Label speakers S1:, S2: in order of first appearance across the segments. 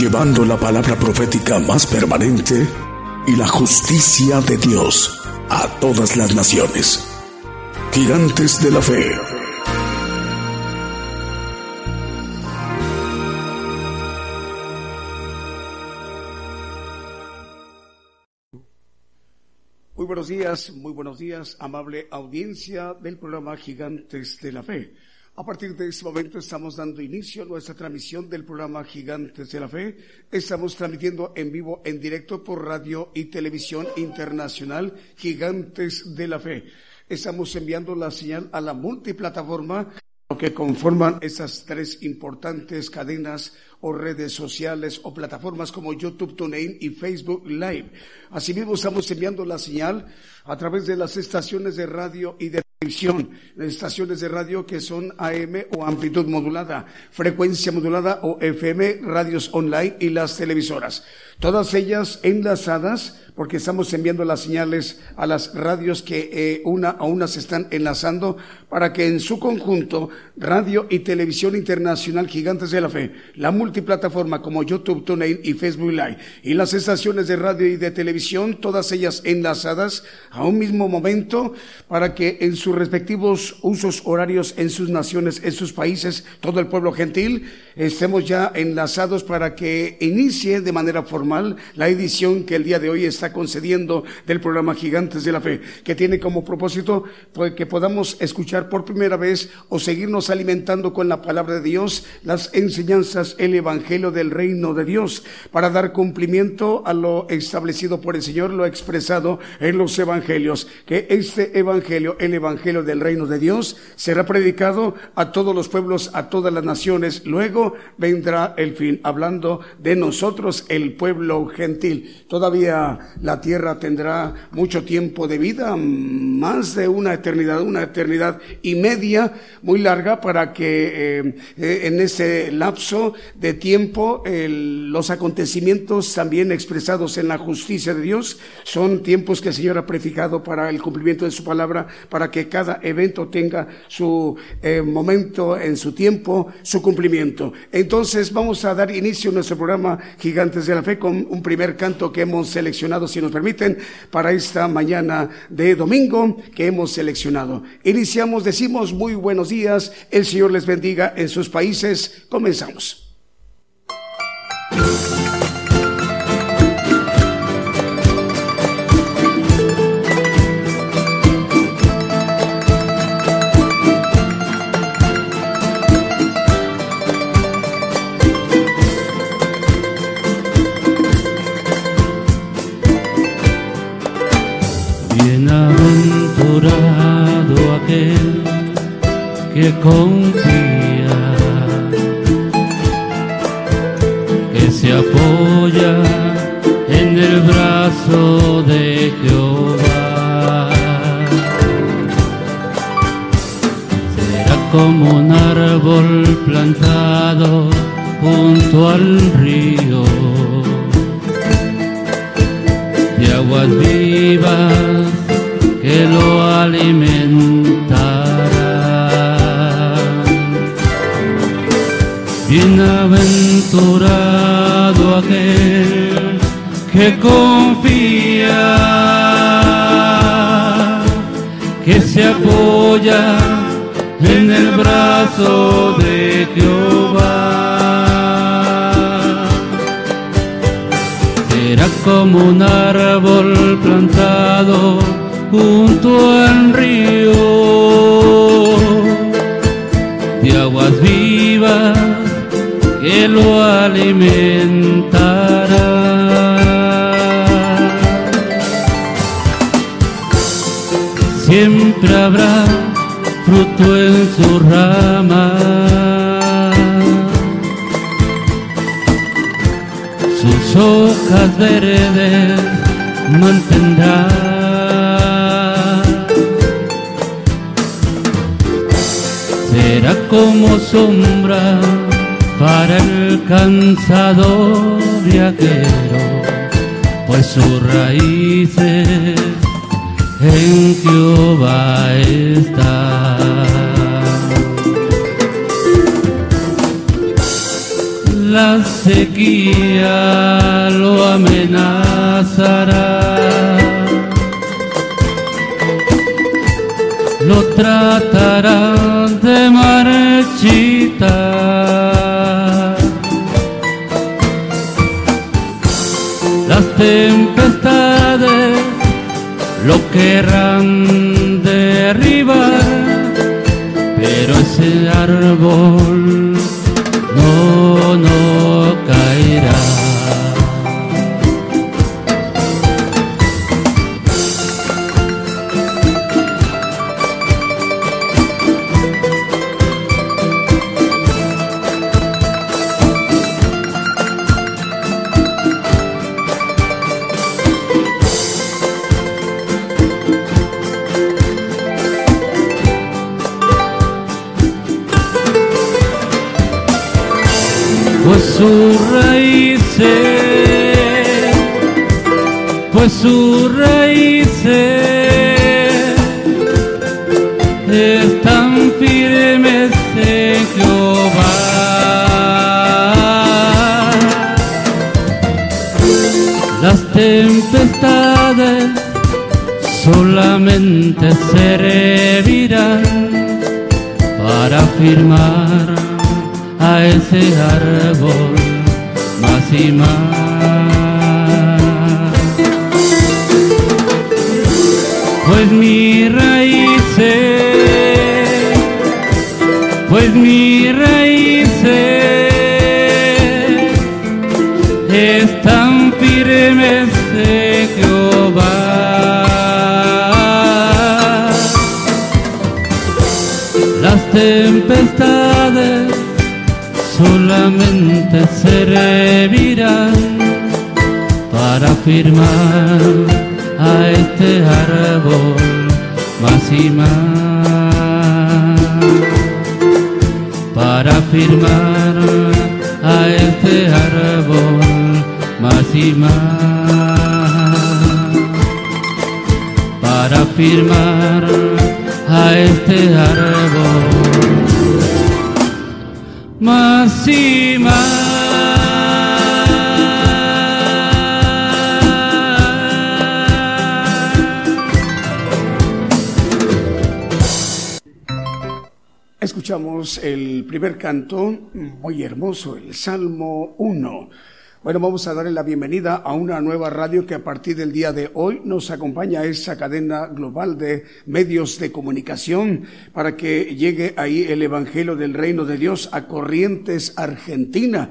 S1: llevando la palabra profética más permanente y la justicia de Dios a todas las naciones. Gigantes de la Fe.
S2: Muy buenos días, muy buenos días, amable audiencia del programa Gigantes de la Fe. A partir de este momento estamos dando inicio a nuestra transmisión del programa Gigantes de la Fe. Estamos transmitiendo en vivo, en directo por radio y televisión internacional Gigantes de la Fe. Estamos enviando la señal a la multiplataforma que conforman esas tres importantes cadenas o redes sociales o plataformas como YouTube, TuneIn y Facebook Live. Asimismo, estamos enviando la señal a través de las estaciones de radio y de televisión, estaciones de radio que son AM o amplitud modulada, frecuencia modulada o FM, radios online y las televisoras. Todas ellas enlazadas porque estamos enviando las señales a las radios que eh, una a una se están enlazando para que en su conjunto radio y televisión internacional Gigantes de la Fe, la multiplataforma como YouTube, TuneIn y Facebook Live y las estaciones de radio y de televisión, todas ellas enlazadas a un mismo momento para que en sus respectivos usos horarios en sus naciones, en sus países, todo el pueblo gentil, estemos ya enlazados para que inicie de manera formal la edición que el día de hoy está concediendo del programa Gigantes de la Fe, que tiene como propósito pues, que podamos escuchar por primera vez o seguirnos alimentando con la palabra de Dios, las enseñanzas, el Evangelio del Reino de Dios, para dar cumplimiento a lo establecido por el Señor, lo expresado en los Evangelios, que este Evangelio, el Evangelio del Reino de Dios, será predicado a todos los pueblos, a todas las naciones. Luego vendrá el fin, hablando de nosotros, el pueblo gentil. Todavía la tierra tendrá mucho tiempo de vida, más de una eternidad, una eternidad y media muy larga para que eh, eh, en ese lapso de tiempo los acontecimientos también expresados en la justicia de Dios son tiempos que el Señor ha prefijado para el cumplimiento de su palabra, para que cada evento tenga su eh, momento en su tiempo, su cumplimiento. Entonces vamos a dar inicio a nuestro programa Gigantes de la Fe con un primer canto que hemos seleccionado si nos permiten, para esta mañana de domingo que hemos seleccionado. Iniciamos, decimos muy buenos días, el Señor les bendiga en sus países. Comenzamos.
S3: Que confía, que se apoya en el brazo de Jehová. Será como un árbol plantado junto al río de aguas vivas que lo alimentará. Bienaventurado aquel que confía, que se apoya en el brazo de Jehová. Era como un árbol plantado junto al río de aguas vivas que lo alimentará. Siempre habrá fruto en su rama. Sus hojas verdes mantendrá. Será como sombra para el cansado viajero, pues sus raíces en Jehová está. la sequía lo amenazará. Lo tratarán de marchitar. Tempestades lo querrán derribar, pero ese árbol solamente servirán para firmar a ese árbol más y más. Pues mi raíces, pues mi raíces están firmes de tempestades solamente servirán para firmar a este árbol más y más, para firmar a este árbol más y más, para firmar a este árbol más y más.
S2: Escuchamos el primer canto, muy hermoso, el Salmo 1. Bueno, vamos a darle la bienvenida a una nueva radio que a partir del día de hoy nos acompaña a esa cadena global de medios de comunicación para que llegue ahí el Evangelio del Reino de Dios a Corrientes, Argentina.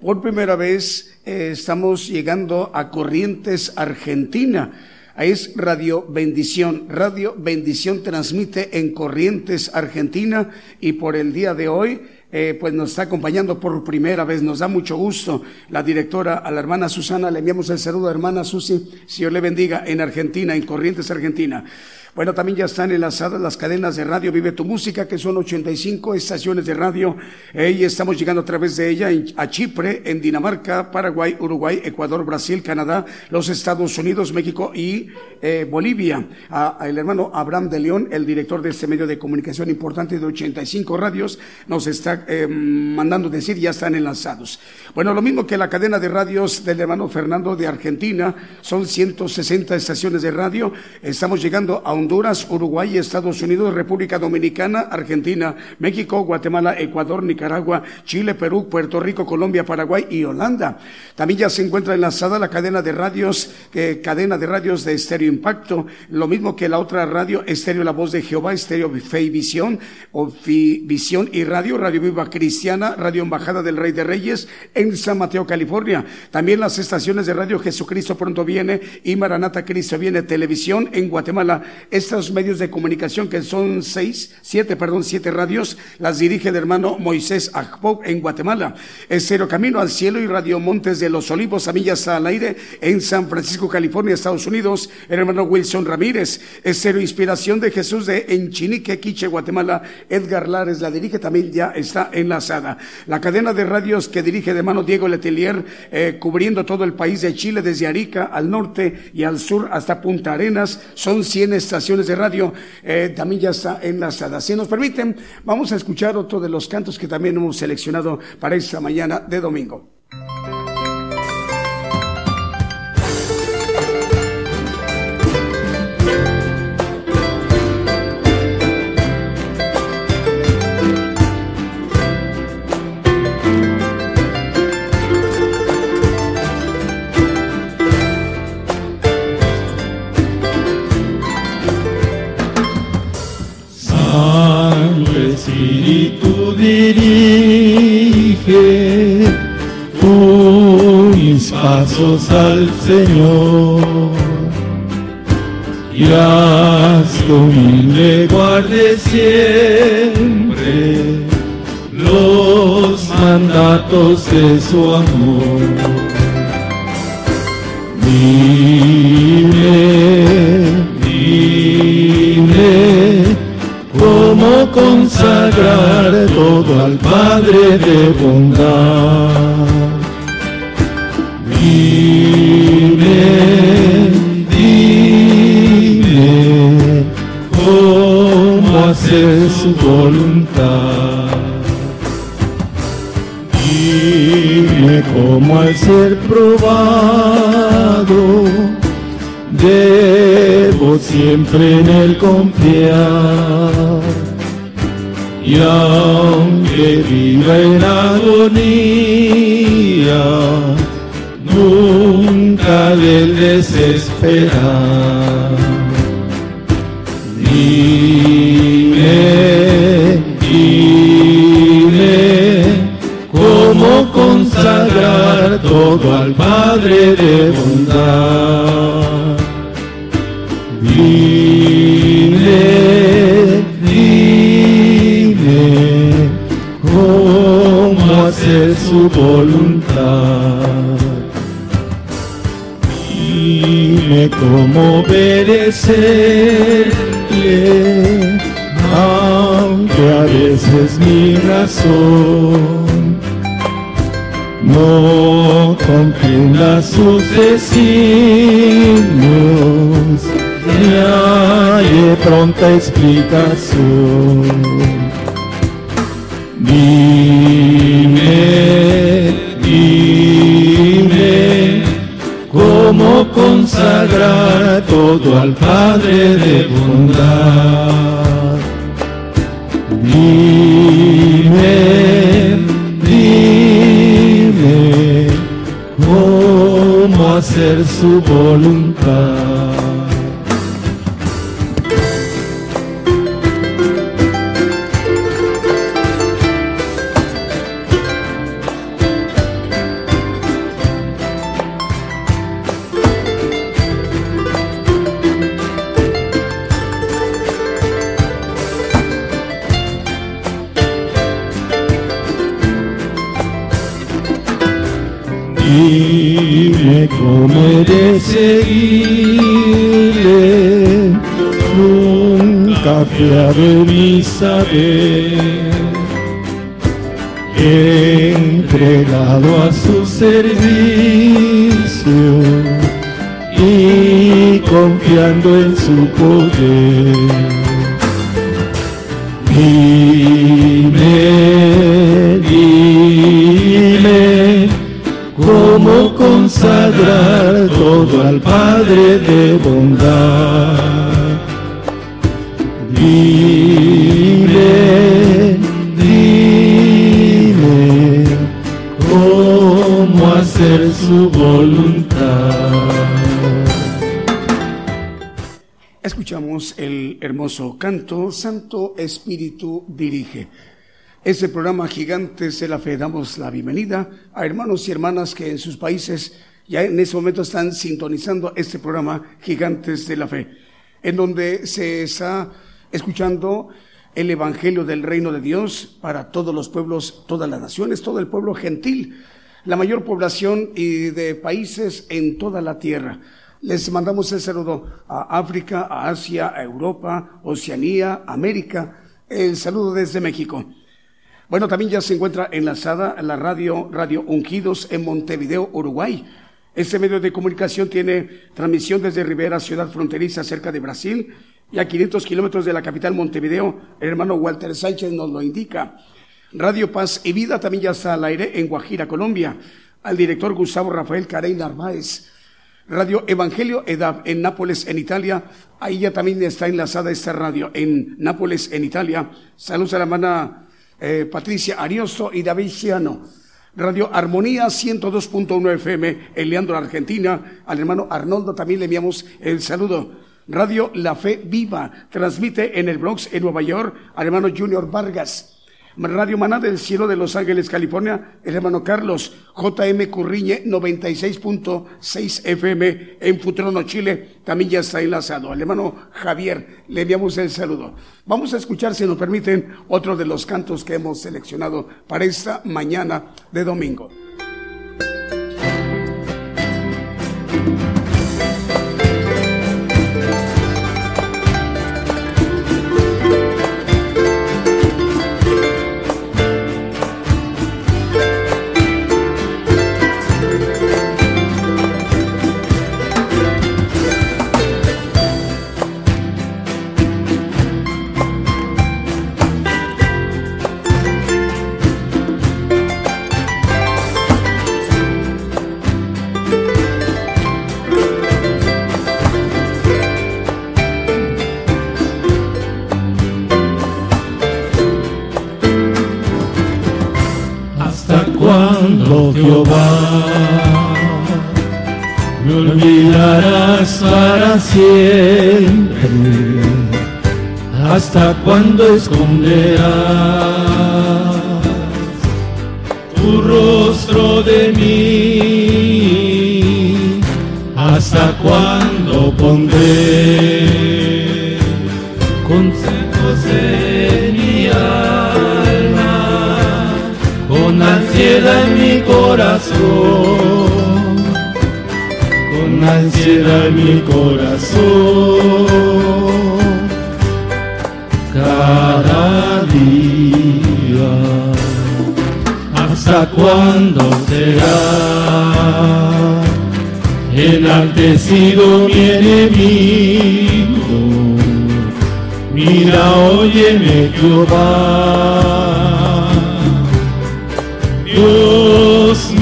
S2: Por primera vez eh, estamos llegando a Corrientes, Argentina. Es Radio Bendición. Radio Bendición transmite en Corrientes, Argentina y por el día de hoy eh, pues nos está acompañando por primera vez. Nos da mucho gusto la directora, a la hermana Susana. Le enviamos el saludo, hermana Susi. Dios le bendiga en Argentina, en Corrientes, Argentina. Bueno, también ya están enlazadas las cadenas de radio Vive tu Música, que son 85 estaciones de radio. Y estamos llegando a través de ella a Chipre, en Dinamarca, Paraguay, Uruguay, Ecuador, Brasil, Canadá, los Estados Unidos, México y eh, Bolivia. A, el hermano Abraham de León, el director de este medio de comunicación importante de 85 radios, nos está eh, mandando decir, ya están enlazados. Bueno, lo mismo que la cadena de radios del hermano Fernando de Argentina, son 160 estaciones de radio. Estamos llegando a Honduras, Uruguay, Estados Unidos, República Dominicana, Argentina, México, Guatemala, Ecuador, Nicaragua, Chile, Perú, Puerto Rico, Colombia, Paraguay y Holanda. También ya se encuentra enlazada la cadena de radios, eh, cadena de radios de Estéreo Impacto, lo mismo que la otra radio, Estéreo La Voz de Jehová, Estéreo Fe y Visión, Visión y Radio, Radio Viva Cristiana, Radio Embajada del Rey de Reyes, en San Mateo, California. También las estaciones de radio Jesucristo Pronto Viene y Maranata Cristo Viene Televisión en Guatemala, estos medios de comunicación que son seis, siete, perdón, siete radios, las dirige el hermano Moisés Ajpop en Guatemala. Cero Camino al Cielo y Radio Montes de los Olivos, a millas al aire en San Francisco, California, Estados Unidos. El hermano Wilson Ramírez. Cero Inspiración de Jesús de Enchinique, Quiche, Guatemala. Edgar Lares la dirige, también ya está enlazada. La cadena de radios que dirige de hermano Diego Letelier, eh, cubriendo todo el país de Chile, desde Arica al norte y al sur hasta Punta Arenas, son 100 estaciones de radio, eh, también ya está enlazada. Si nos permiten, vamos a escuchar otro de los cantos que también hemos seleccionado para esta mañana de domingo.
S4: Pasos al Señor y haz que humilde guarde siempre los mandatos de su amor. Dime, dime cómo consagrar todo al Padre de bondad. Su voluntad. Dime cómo al ser probado debo siempre en él confiar. Y aunque viva en agonía, nunca del desesperar. Dime, cómo consagrar todo al Padre de bondad. Dime, dime, cómo hacer su voluntad. Dime cómo obedecerle, aunque a veces mi razón no comprenda sus designios, ni hay pronta explicación. Dime, dime, cómo consagrar todo al Padre de bondad. Dime, dime, cómo hacer su voluntad. Nunca fiado en mi saber, entregado a su servicio y confiando en su poder. Dime, dime, cómo consagrar todo al Padre de bondad. Su voluntad.
S2: Escuchamos el hermoso canto Santo Espíritu dirige. Este programa Gigantes de la Fe damos la bienvenida a hermanos y hermanas que en sus países ya en ese momento están sintonizando este programa Gigantes de la Fe, en donde se está escuchando el Evangelio del Reino de Dios para todos los pueblos, todas las naciones, todo el pueblo gentil, la mayor población y de países en toda la tierra. Les mandamos el saludo a África, a Asia, a Europa, Oceanía, América, el saludo desde México. Bueno, también ya se encuentra enlazada la radio Radio Ungidos en Montevideo, Uruguay. Este medio de comunicación tiene transmisión desde Rivera, ciudad fronteriza cerca de Brasil, y a 500 kilómetros de la capital Montevideo. El hermano Walter Sánchez nos lo indica. Radio Paz y Vida también ya está al aire en Guajira, Colombia. Al director Gustavo Rafael Carey Narváez. Radio Evangelio Edad en Nápoles, en Italia. Ahí ya también está enlazada esta radio en Nápoles, en Italia. Saludos a la hermana eh, Patricia Ariosto y David Ciano. Radio Armonía 102.1 FM en Leandro, Argentina. Al hermano Arnoldo también le enviamos el saludo. Radio La Fe Viva transmite en el Bronx, en Nueva York, al hermano Junior Vargas. Radio Maná del Cielo de Los Ángeles, California, el hermano Carlos, JM Curriñe, 96.6 FM en Futrono, Chile, también ya está enlazado. El hermano Javier, le enviamos el saludo. Vamos a escuchar, si nos permiten, otro de los cantos que hemos seleccionado para esta mañana de domingo.
S4: Siempre. ¿Hasta cuando esconderás tu rostro de mí? ¿Hasta cuando pondré consejos con ansiedad en mi corazón? ansiedad en mi corazón. Cada día, ¿hasta cuándo será enaltecido mi enemigo? Mira, óyeme Jehová.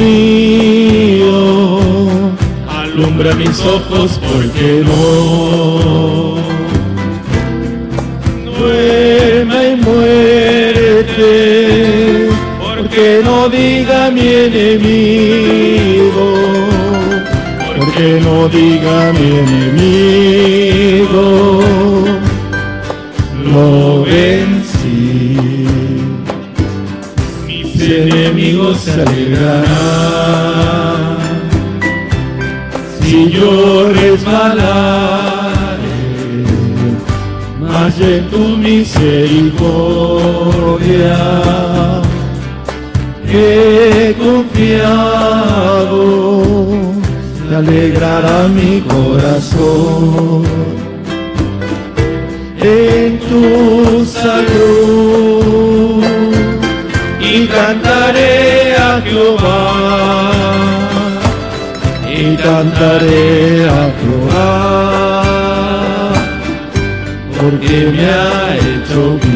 S4: Mío alumbra mis ojos porque no. Duerma y muérete, porque no diga mi enemigo, porque no diga mi enemigo, lo vencí. Enemigos se alegrarán. Si yo resbalaré, más de tu misericordia. He confiado, te alegrará mi corazón. En tu salud cantaré a Jehová y cantaré a Jehová, porque me ha hecho bien.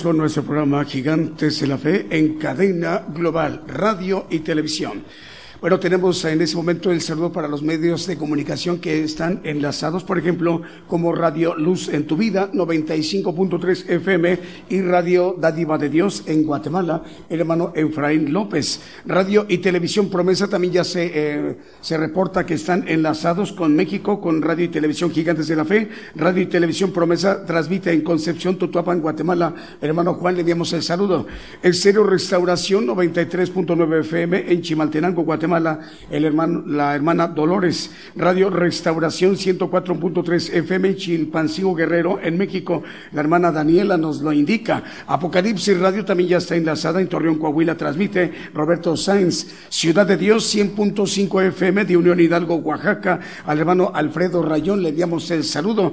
S2: Con nuestro programa Gigantes de la Fe en cadena global, radio y televisión. Bueno, tenemos en ese momento el saludo para los medios de comunicación que están enlazados, por ejemplo, como Radio Luz en tu vida, 95.3 FM y Radio Dádiva de Dios en Guatemala, el hermano Efraín López. Radio y Televisión Promesa también ya se, eh, se reporta que están enlazados con México, con Radio y Televisión Gigantes de la Fe. Radio y Televisión Promesa transmite en Concepción, Tutuapa, en Guatemala. El hermano Juan, le enviamos el saludo. El Cero Restauración, 93.9 FM en Chimaltenango, Guatemala el hermano, la hermana Dolores, Radio Restauración 104.3 FM Chilpancingo Guerrero en México. La hermana Daniela nos lo indica. Apocalipsis Radio también ya está enlazada en Torreón, Coahuila, transmite Roberto Sainz. Ciudad de Dios 100.5 FM de Unión Hidalgo, Oaxaca. Al hermano Alfredo Rayón le enviamos el saludo.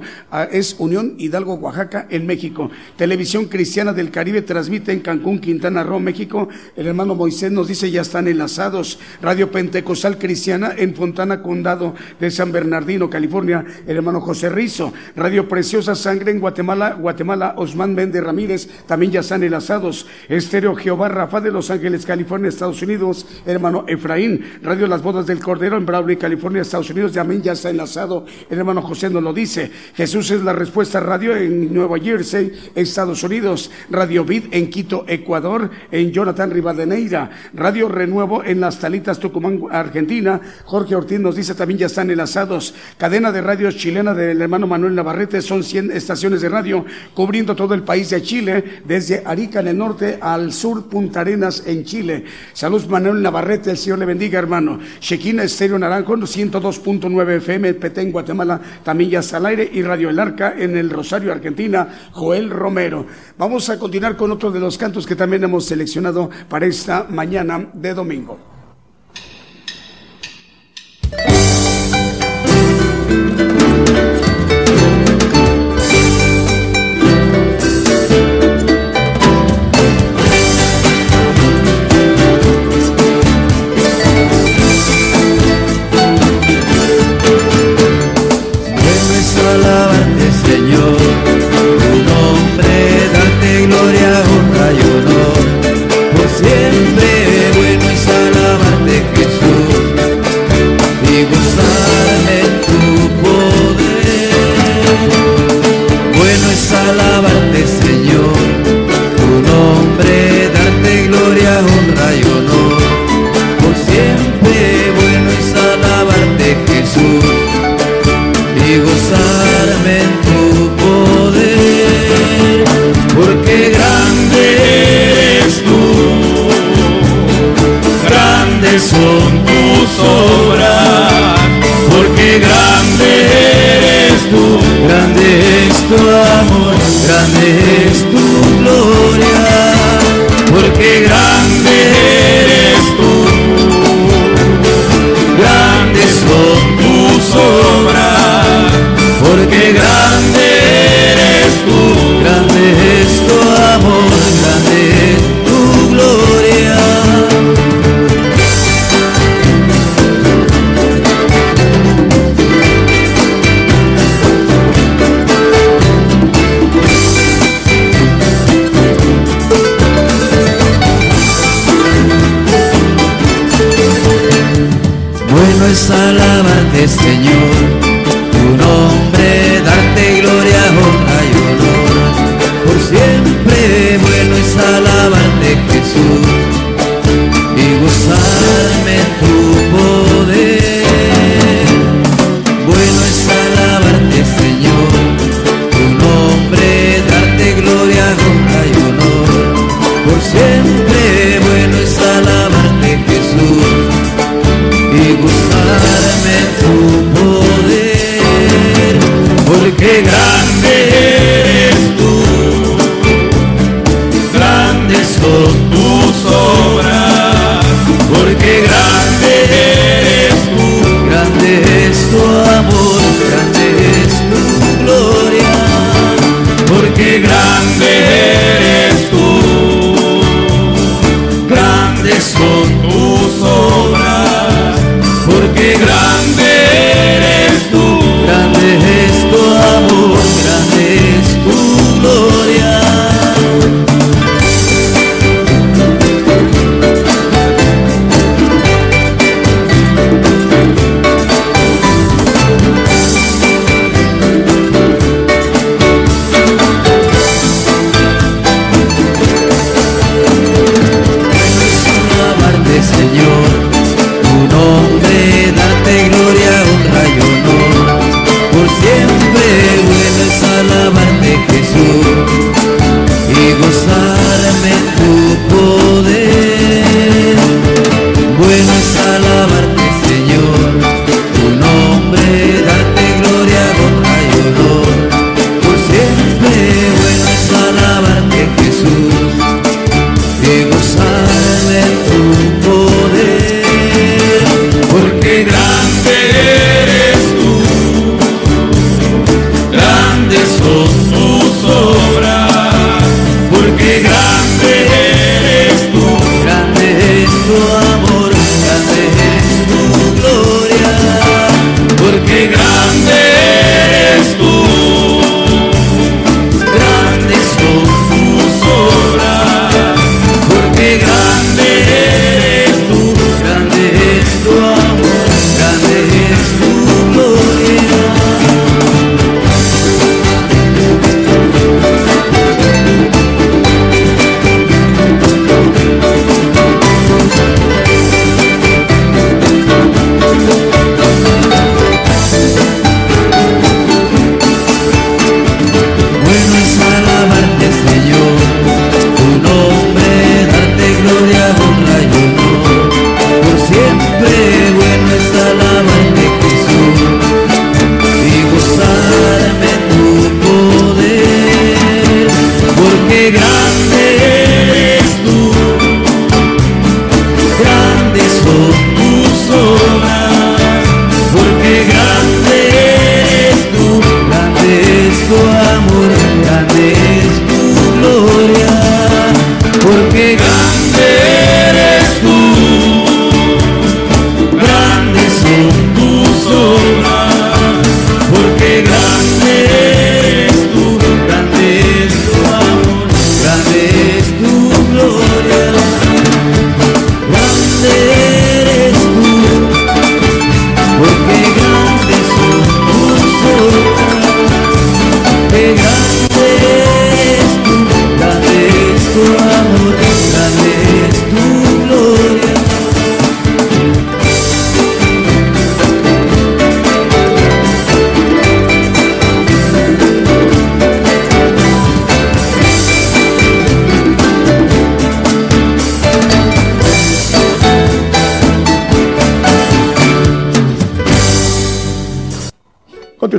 S2: es Unión Hidalgo, Oaxaca en México. Televisión Cristiana del Caribe transmite en Cancún, Quintana Roo, México. El hermano Moisés nos dice ya están enlazados. Radio Pentecostal Cristiana en Fontana, Condado de San Bernardino, California, el hermano José Rizo. Radio Preciosa Sangre en Guatemala, Guatemala, Osman Méndez Ramírez, también ya están enlazados. Estéreo Jehová Rafa de Los Ángeles, California, Estados Unidos, hermano Efraín. Radio Las Bodas del Cordero en Bradley, California, Estados Unidos, también ya está enlazado. El hermano José nos lo dice. Jesús es la respuesta radio en Nueva Jersey, Estados Unidos. Radio Vid en Quito, Ecuador, en Jonathan Rivadeneira. Radio Renuevo en Las Talitas, Tucumán Argentina. Jorge Ortiz nos dice también ya están enlazados. Cadena de radios chilena del hermano Manuel Navarrete. Son 100 estaciones de radio cubriendo todo el país de Chile, desde Arica en el norte al sur, Punta Arenas en Chile. Salud Manuel Navarrete, el Señor le bendiga, hermano. Chequina Estéreo Naranjo, 102.9 FM, Petén, Guatemala, también ya está al aire. Y Radio El Arca en el Rosario, Argentina, Joel Romero. Vamos a continuar con otro de los cantos que también hemos seleccionado para esta mañana de domingo.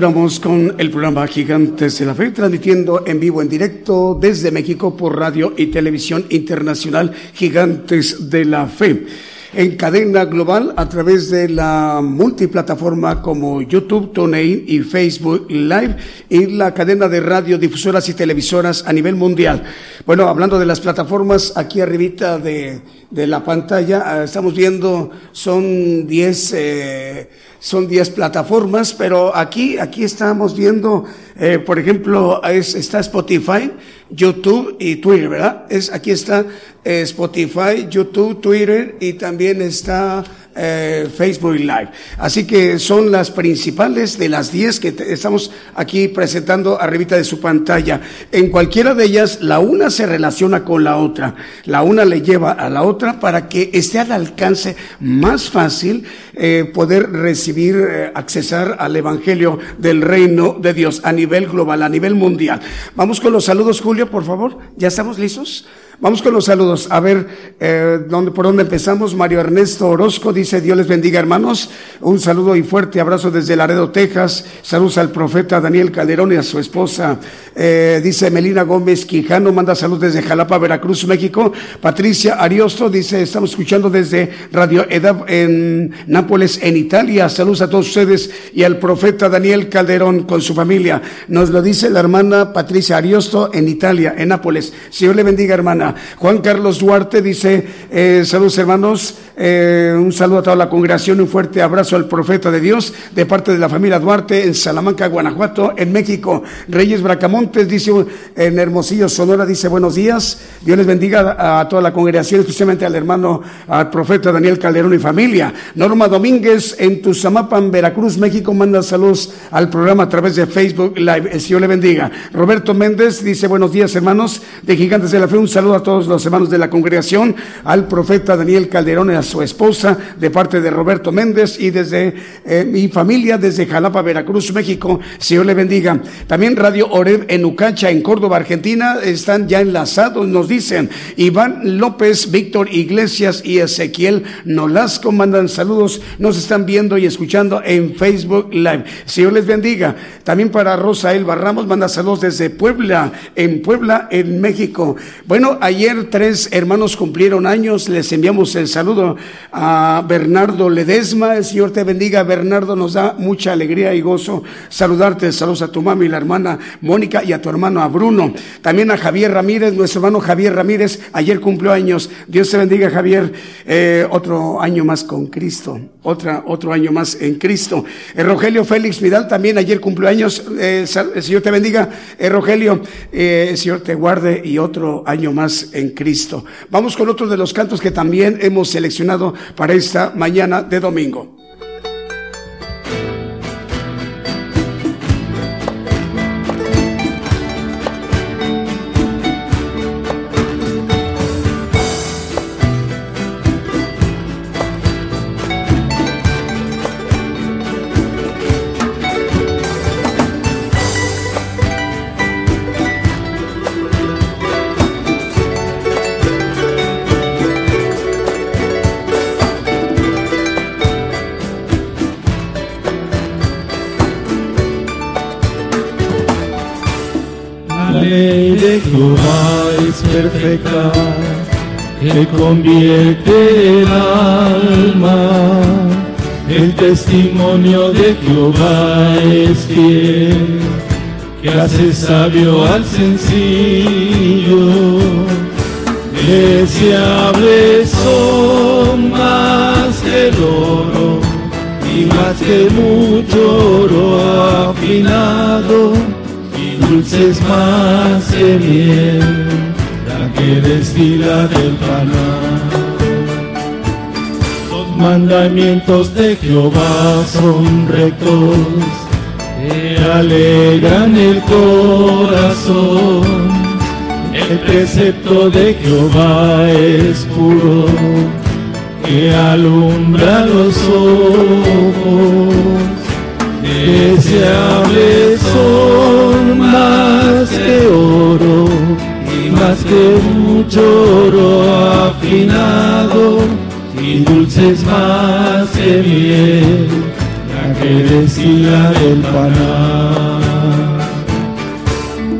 S2: Con el programa Gigantes de la Fe, transmitiendo en vivo, en directo desde México por radio y televisión internacional Gigantes de la Fe. En cadena global a través de la multiplataforma como YouTube, TuneIn y Facebook Live y la cadena de radiodifusoras y televisoras a nivel mundial. Bueno, hablando de las plataformas, aquí arribita de, de la pantalla, eh, estamos viendo, son 10 eh, son 10 plataformas, pero aquí, aquí estamos viendo, eh, por ejemplo, es, está Spotify, YouTube y Twitter, ¿verdad? Es, aquí está eh, Spotify, YouTube, Twitter y también está eh, Facebook Live. Así que son las principales de las 10 que estamos aquí presentando arribita de su pantalla. En cualquiera de ellas, la una se relaciona con la otra. La una le lleva a la otra para que esté al alcance más fácil eh, poder recibir, eh, accesar al Evangelio del Reino de Dios a nivel global, a nivel mundial. Vamos con los saludos, Julio, por favor. ¿Ya estamos listos? Vamos con los saludos. A ver, eh, ¿dónde, ¿por dónde empezamos? Mario Ernesto Orozco dice, Dios les bendiga hermanos. Un saludo y fuerte abrazo desde Laredo, Texas. Saludos al profeta Daniel Calderón y a su esposa. Eh, dice Melina Gómez Quijano, manda salud desde Jalapa, Veracruz, México. Patricia Ariosto dice, estamos escuchando desde Radio Edad en Nápoles, en Italia. Saludos a todos ustedes y al profeta Daniel Calderón con su familia. Nos lo dice la hermana Patricia Ariosto en Italia, en Nápoles. Señor le bendiga, hermana. Juan Carlos Duarte dice, eh, saludos hermanos, eh, un saludo a toda la congregación, un fuerte abrazo al profeta de Dios de parte de la familia Duarte en Salamanca, Guanajuato, en México. Reyes Bracamontes dice, en Hermosillo, Sonora, dice buenos días. Dios les bendiga a, toda la congregación, especialmente al hermano, al profeta Daniel Calderón y familia. Norma Domínguez en Tuzamapan, Veracruz, México, manda saludos al programa a través de Facebook Live. El Señor le bendiga. Roberto Méndez dice buenos días hermanos de Gigantes de la Fe. Un saludo a todos los hermanos de la congregación, al profeta Daniel Calderón y a su esposa, de parte de Roberto Méndez y desde eh, mi familia, desde Jalapa, Veracruz, México. Señor le bendiga. También Radio Oreb en Ucacha, en Córdoba, Argentina, están ya enlazados, nos dicen. Iván López, Víctor Iglesias y Ezequiel Nolasco mandan saludos, nos están viendo y escuchando en Facebook Live. Señor les bendiga. También para Rosa Elba Ramos manda saludos desde Puebla, en Puebla, en México. Bueno, ayer tres hermanos cumplieron años, les enviamos el saludo a Bernardo Ledesma, el Señor te bendiga, Bernardo, nos da mucha alegría y gozo saludarte, saludos a tu mami, la hermana Mónica y a tu hermano a Bruno, también a Javier Ramírez, nuestro hermano Javier Ramírez, ayer cumplió años, Dios te bendiga Javier, eh, otro año más con Cristo, otra, otro año más en Cristo. El Rogelio Félix Vidal también ayer cumplió años, eh, el Señor te bendiga, eh, Rogelio, el Señor te guarde y otro año más en Cristo. Vamos con otro de los cantos que también hemos seleccionado para esta mañana de domingo.
S4: Que convierte el alma. El testimonio de Jehová es fiel, que hace sabio al sencillo. Deseables son más que el oro y más que mucho oro afinado y dulces más que miel que del panal. Los mandamientos de Jehová son rectos, que alegran el corazón. El precepto de Jehová es puro, que alumbra los ojos. Deseables son más que oro más que mucho oro afinado y dulces más que miel, la que decía del panal.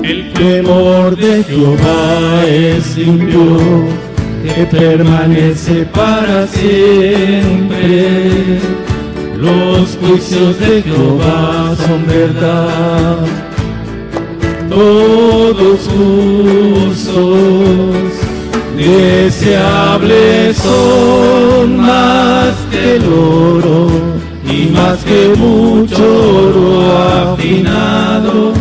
S4: El temor de Jehová es limpio, que permanece para siempre. Los juicios de Jehová son verdad todos justos, deseables son más que el oro y más que mucho oro afinado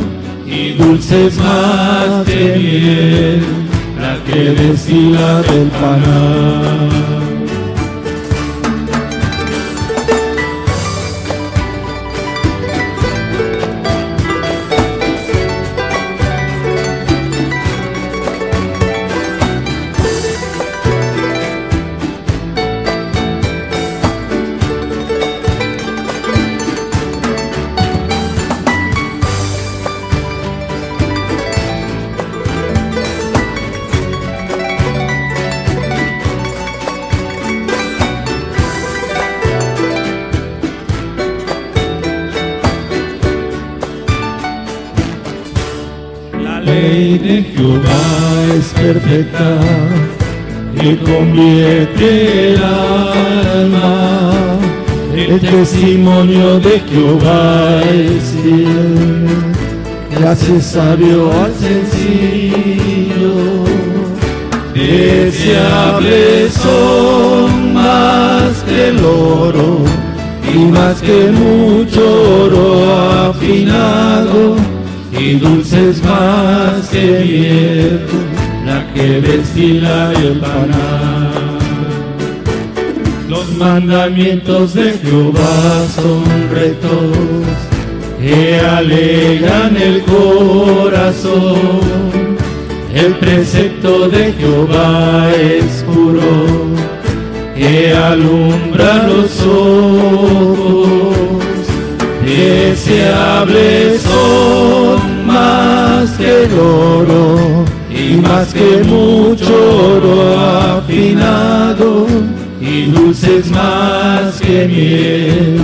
S4: y dulces más que miel, la que destila del panal. Convierte el alma. El testimonio de Jehová es fiel, que hace sabio al sencillo. Deseables son más que el oro y más que mucho oro afinado y dulces más que miel que destila el panal. Mandamientos de Jehová son rectos, que alegran el corazón. El precepto de Jehová es puro, que alumbra los ojos. Deseables son más que oro y más que mucho oro afinado y dulces más que miel,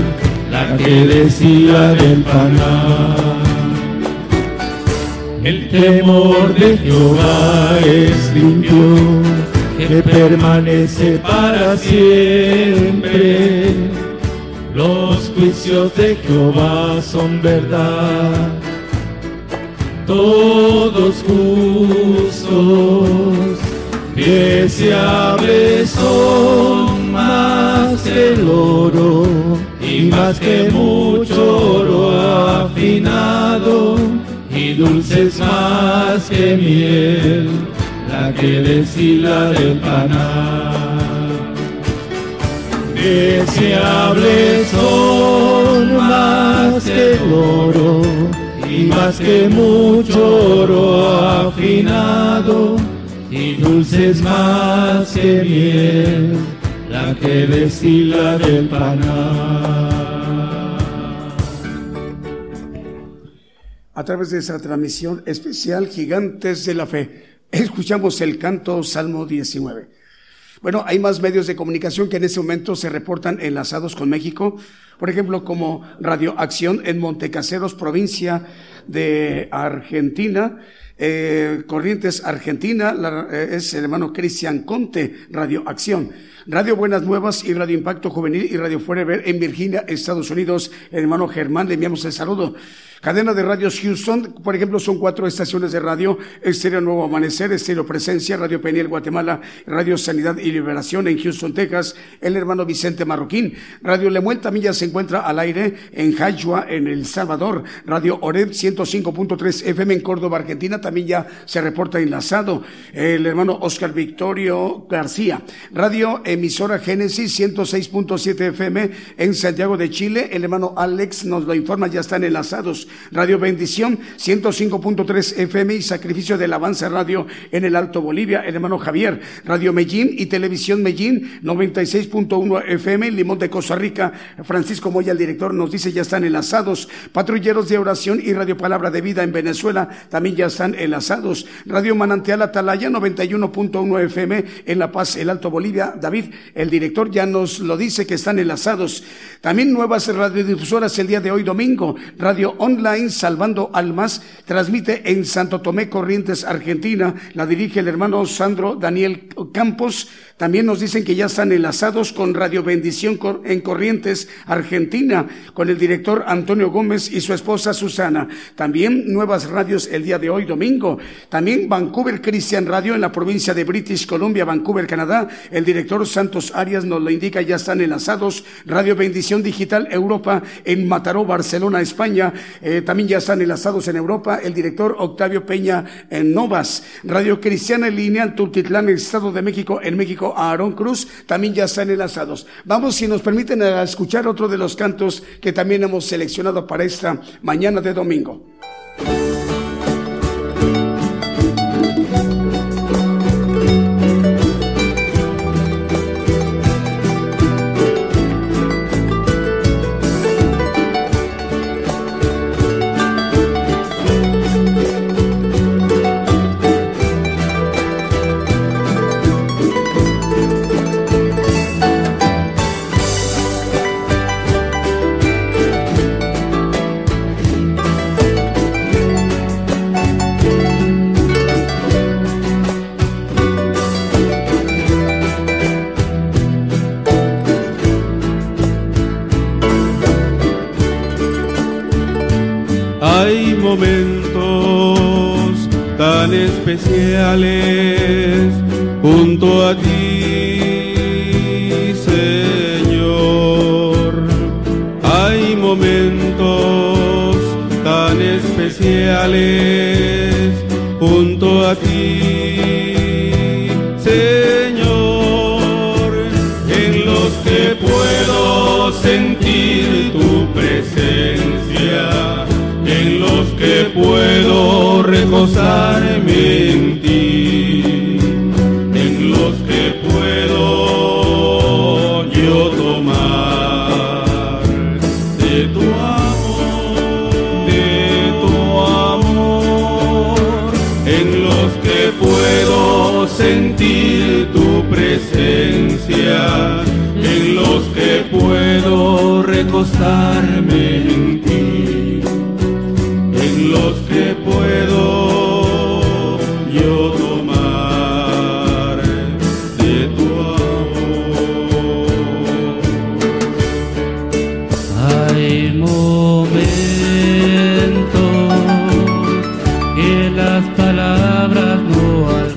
S4: la que decía del panal. El temor de Jehová es limpio, que permanece para siempre. Los juicios de Jehová son verdad, todos justos, deseables son más que el oro y más que mucho oro afinado y dulces más que miel, la que destila del panal. Deseables son más que el oro y más que mucho oro afinado y dulces más que miel, la que destila del panal.
S2: a través de esa transmisión especial Gigantes de la Fe. Escuchamos el canto Salmo 19. Bueno, hay más medios de comunicación que en este momento se reportan enlazados con México, por ejemplo, como Radio Acción en Montecaseros, provincia de Argentina, eh, Corrientes Argentina, eh, es el hermano Cristian Conte, Radio Acción. Radio Buenas Nuevas y Radio Impacto Juvenil y Radio Forever en Virginia, Estados Unidos. El hermano Germán, le enviamos el saludo. Cadena de radios Houston, por ejemplo, son cuatro estaciones de radio, Estéreo Nuevo Amanecer, Estéreo Presencia, Radio Peniel Guatemala, Radio Sanidad y Liberación en Houston, Texas, el hermano Vicente Marroquín. Radio Lemuel también ya se encuentra al aire en Jayua, en El Salvador. Radio Oreb 105.3 FM en Córdoba, Argentina, también ya se reporta enlazado. El hermano Oscar Victorio García. Radio Emisora Génesis 106.7 FM en Santiago de Chile. El hermano Alex nos lo informa, ya están enlazados. Radio Bendición 105.3 FM y Sacrificio del Avanza Radio en el Alto Bolivia, el hermano Javier, Radio Medellín y Televisión Medellín 96.1 FM, Limón de Costa Rica, Francisco Moya, el director, nos dice ya están enlazados, Patrulleros de Oración y Radio Palabra de Vida en Venezuela también ya están enlazados, Radio Manantial Atalaya 91.1 FM en La Paz, el Alto Bolivia, David, el director ya nos lo dice que están enlazados, también nuevas radiodifusoras el día de hoy domingo, Radio online Salvando Almas transmite en Santo Tomé Corrientes, Argentina. La dirige el hermano Sandro Daniel Campos. También nos dicen que ya están enlazados con Radio Bendición en Corrientes, Argentina, con el director Antonio Gómez y su esposa Susana. También nuevas radios el día de hoy, domingo. También Vancouver Christian Radio en la provincia de British Columbia, Vancouver, Canadá. El director Santos Arias nos lo indica, ya están enlazados. Radio Bendición Digital Europa en Mataró, Barcelona, España. Eh, también ya están enlazados en Europa. El director Octavio Peña en Novas. Radio Cristiana en línea, Tultitlán, Estado de México, en México a Aarón Cruz, también ya están enlazados. Vamos, si nos permiten, a escuchar otro de los cantos que también hemos seleccionado para esta mañana de domingo.
S3: siento que las palabras no alcanzan.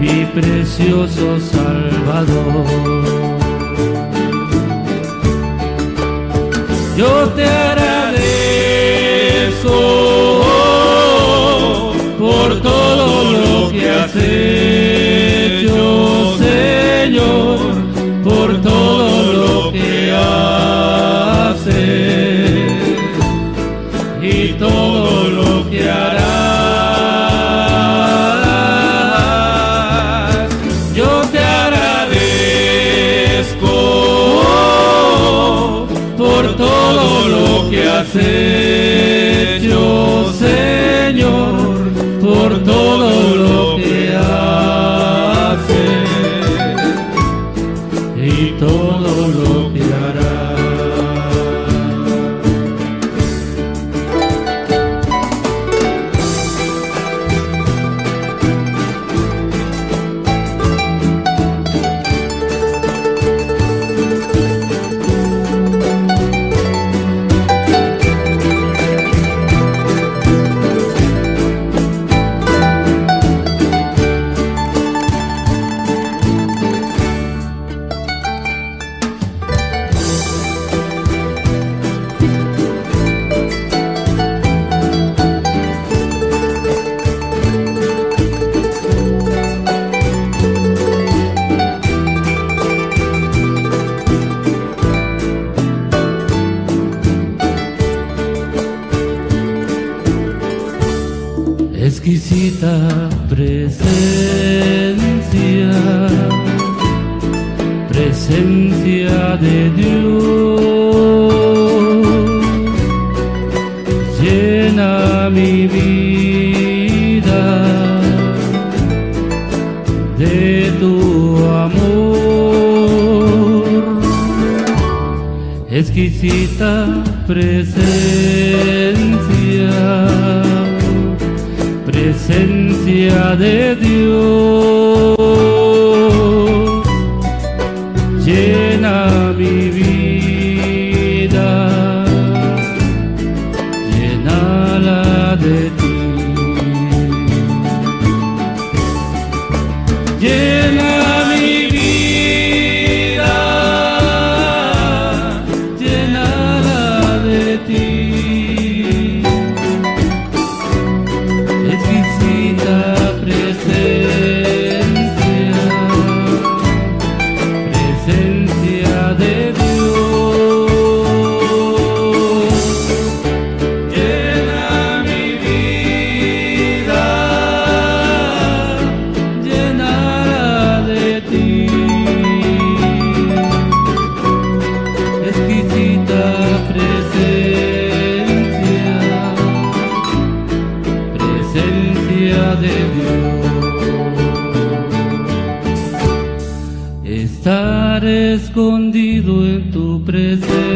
S3: mi precioso Salvador. Yo te agradezco por todo lo que haces. hacer. escondido en tu presencia.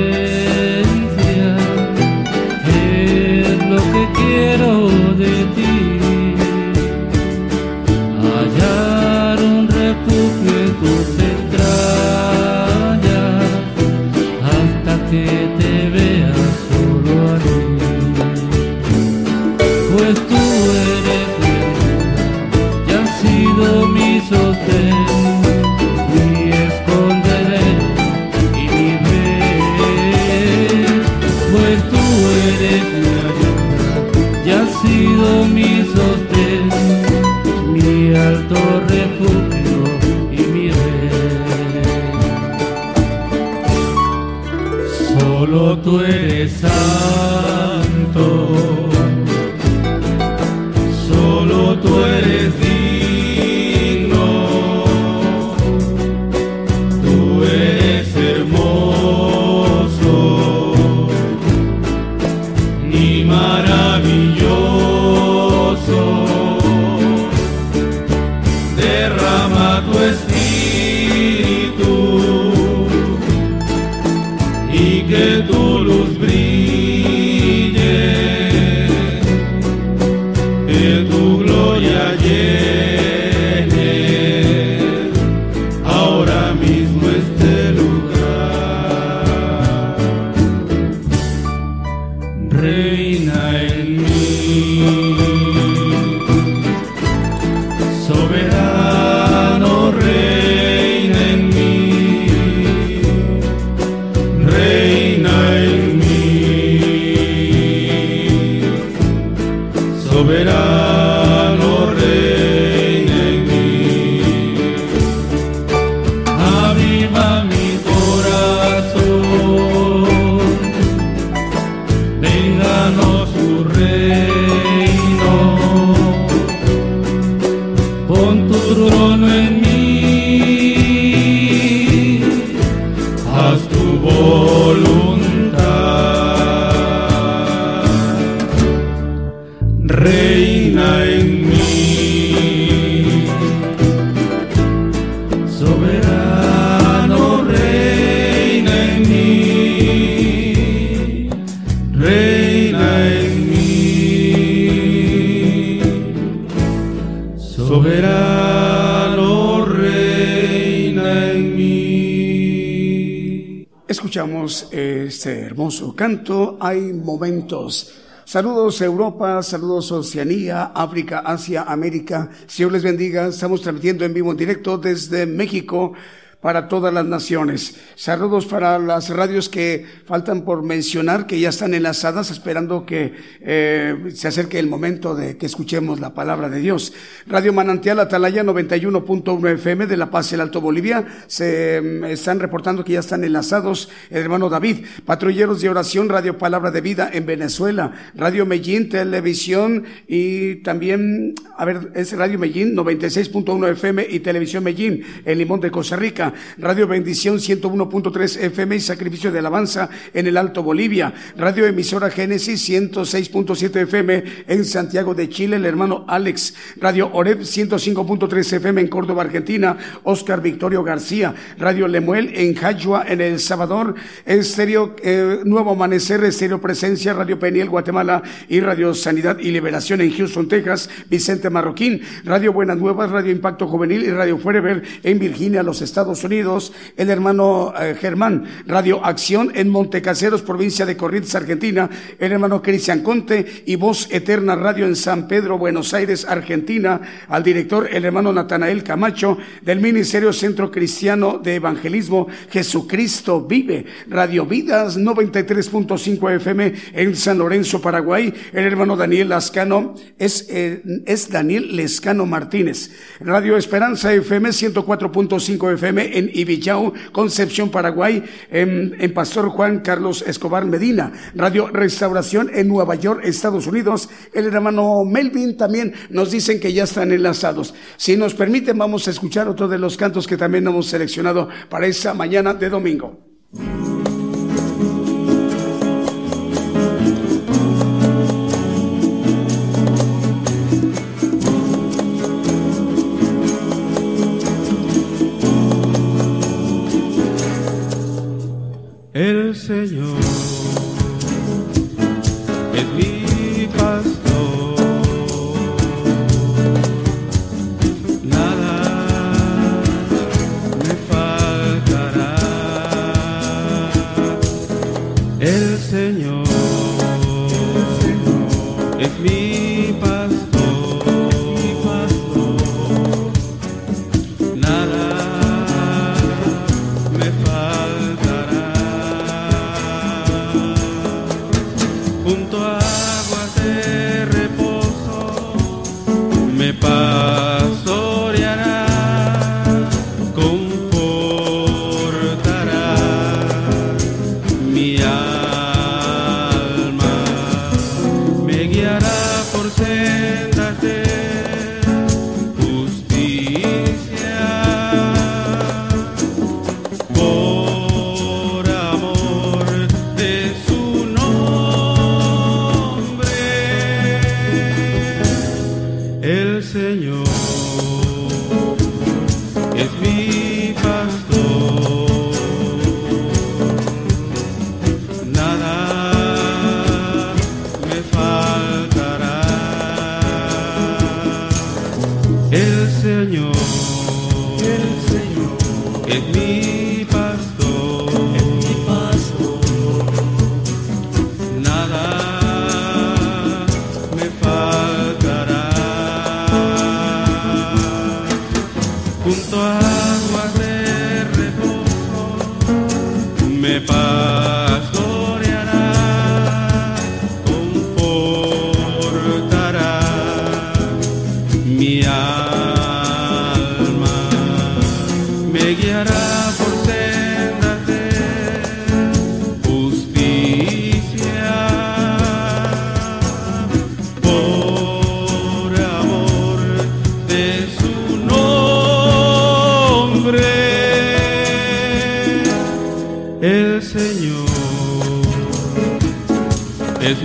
S2: Hermoso canto. Hay momentos. Saludos Europa, saludos Oceanía, África, Asia, América. Señor les bendiga. Estamos transmitiendo en vivo en directo desde México para todas las naciones. Saludos para las radios que faltan por mencionar, que ya están enlazadas, esperando que eh, se acerque el momento de que escuchemos la palabra de Dios. Radio Manantial Atalaya 91.1 FM de La Paz, el Alto Bolivia, se mm, están reportando que ya están enlazados el hermano David. Patrulleros de Oración, Radio Palabra de Vida en Venezuela, Radio Medellín Televisión y también, a ver, es Radio Medellín 96.1 FM y Televisión Medellín en Limón de Costa Rica. Radio Bendición 101.3 FM y Sacrificio de Alabanza en el Alto Bolivia, Radio Emisora Génesis 106.7 FM en Santiago de Chile, el hermano Alex, Radio Oreb 105.3 FM en Córdoba, Argentina, Oscar Victorio García, Radio Lemuel en Jayua, en El Salvador, Estéreo eh, Nuevo Amanecer, Estéreo Presencia, Radio Peniel, Guatemala. Y Radio Sanidad y Liberación en Houston, Texas, Vicente Marroquín, Radio Buenas Nuevas, Radio Impacto Juvenil y Radio Forever en Virginia, los Estados Unidos, el hermano eh, Germán, Radio Acción en Montecaseros, provincia de Corrientes, Argentina, el hermano Cristian Conte y Voz Eterna Radio en San Pedro, Buenos Aires, Argentina, al director, el hermano Natanael Camacho, del Ministerio Centro Cristiano de Evangelismo, Jesucristo Vive, Radio Vidas 93.5 FM en San Lorenzo, Paraguay, el hermano Daniel Lascano, es, eh, es Daniel Lescano Martínez, Radio Esperanza FM 104.5 FM en Ibillau, Concepción, Paraguay, en, en Pastor Juan Carlos Escobar Medina, Radio Restauración en Nueva York, Estados Unidos, el hermano Melvin también nos dicen que ya están enlazados. Si nos permiten, vamos a escuchar otro de los cantos que también hemos seleccionado para esta mañana de domingo.
S4: Señor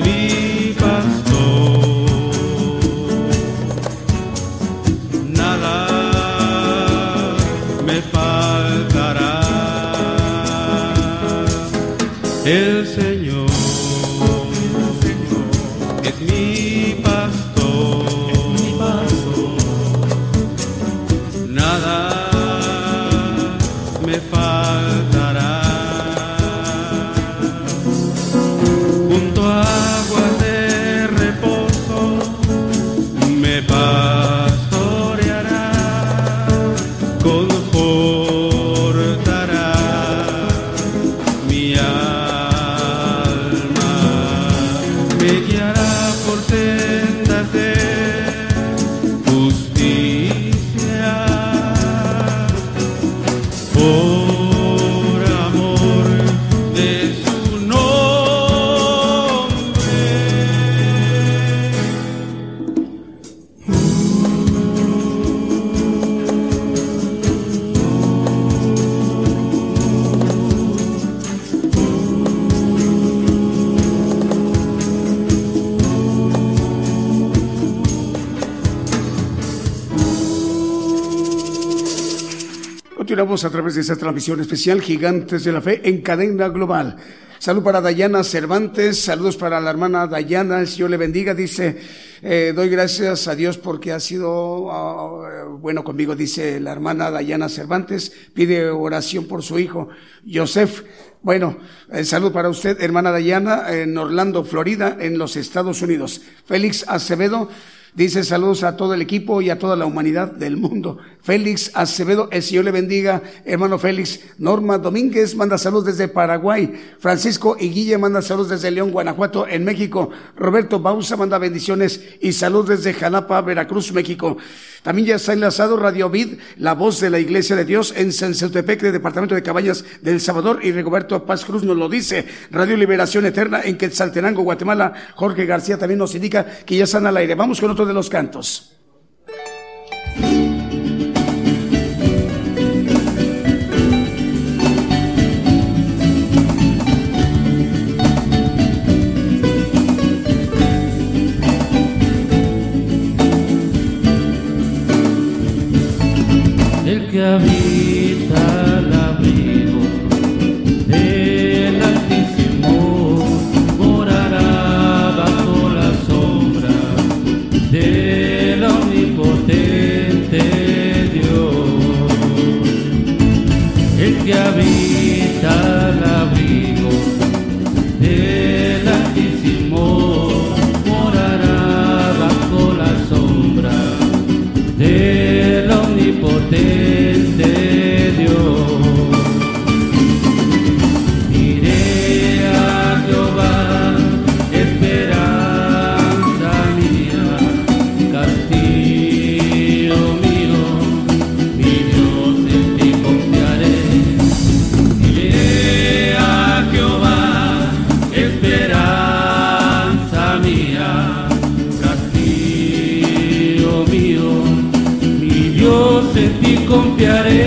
S4: me. A
S2: través de esta transmisión especial Gigantes de la Fe en cadena global. Salud para Dayana Cervantes, saludos para la hermana Dayana, el Señor le bendiga, dice, eh, doy gracias a Dios porque ha sido ah, bueno conmigo, dice la hermana Dayana Cervantes, pide oración por su hijo, Joseph. Bueno, el salud para usted, hermana Dayana, en Orlando, Florida, en los Estados Unidos. Félix Acevedo, Dice saludos a todo el equipo y a toda la humanidad del mundo. Félix Acevedo, el Señor le bendiga, hermano Félix. Norma Domínguez manda saludos desde Paraguay. Francisco y Guille manda saludos desde León, Guanajuato, en México. Roberto Bausa manda bendiciones y salud desde Jalapa, Veracruz, México. También ya está enlazado Radio Vid, la voz de la Iglesia de Dios en San del Departamento de Cabañas del Salvador. Y Roberto Paz Cruz nos lo dice. Radio Liberación Eterna en Quetzaltenango, Guatemala. Jorge García también nos indica que ya están al aire. Vamos con otro de los cantos.
S3: Que ti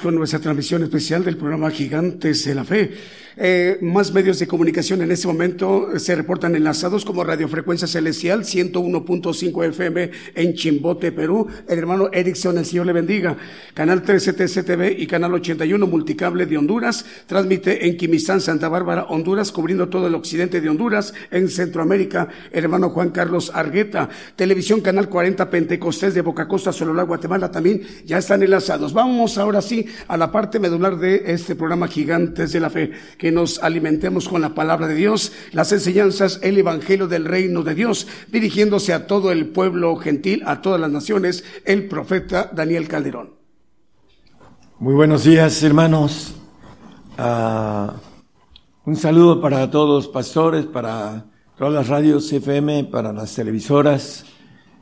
S2: Con nuestra transmisión especial del programa Gigantes de la Fe. Eh, más medios de comunicación en este momento se reportan enlazados como Radio Frecuencia Celestial 101.5 FM en Chimbote, Perú. El hermano Erickson, el Señor le bendiga. Canal 13 TCTV y Canal 81 Multicable de Honduras. Transmite en Quimistán, Santa Bárbara, Honduras, cubriendo todo el occidente de Honduras. En Centroamérica, hermano Juan Carlos Argueta. Televisión Canal 40 Pentecostés de Boca Costa, Sololá, Guatemala también ya están enlazados. Vamos ahora sí a la parte medular de este programa Gigantes de la Fe que nos alimentemos con la palabra de Dios, las enseñanzas, el Evangelio del Reino de Dios, dirigiéndose a todo el pueblo gentil, a todas las naciones, el profeta Daniel Calderón.
S5: Muy buenos días, hermanos. Ah, un saludo para todos los pastores, para todas las radios FM, para las televisoras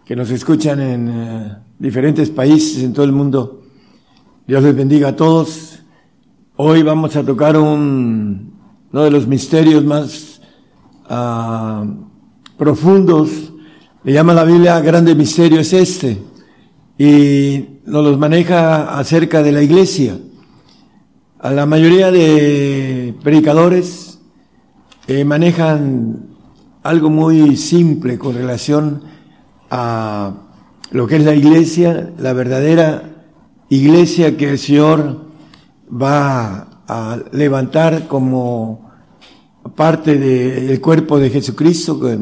S5: que nos escuchan en eh, diferentes países en todo el mundo. Dios les bendiga a todos. Hoy vamos a tocar un, uno de los misterios más uh, profundos. Le llama la Biblia grande misterio es este. Y nos los maneja acerca de la iglesia. A la mayoría de predicadores eh, manejan algo muy simple con relación a lo que es la iglesia, la verdadera iglesia que el Señor va a levantar como parte del cuerpo de Jesucristo, que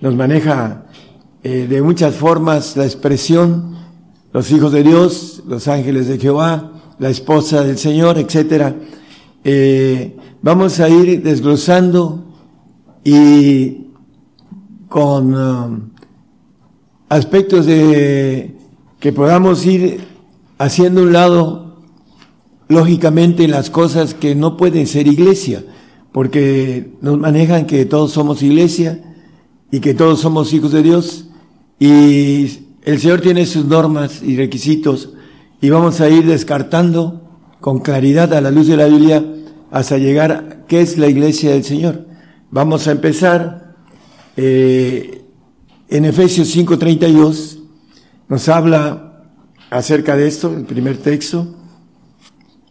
S5: nos maneja eh, de muchas formas la expresión, los hijos de Dios, los ángeles de Jehová, la esposa del Señor, etcétera. Eh, vamos a ir desglosando y con um, aspectos de que podamos ir haciendo un lado lógicamente las cosas que no pueden ser iglesia, porque nos manejan que todos somos iglesia y que todos somos hijos de Dios y el Señor tiene sus normas y requisitos y vamos a ir descartando con claridad a la luz de la Biblia hasta llegar a qué es la iglesia del Señor. Vamos a empezar eh, en Efesios 5:32, nos habla acerca de esto, el primer texto.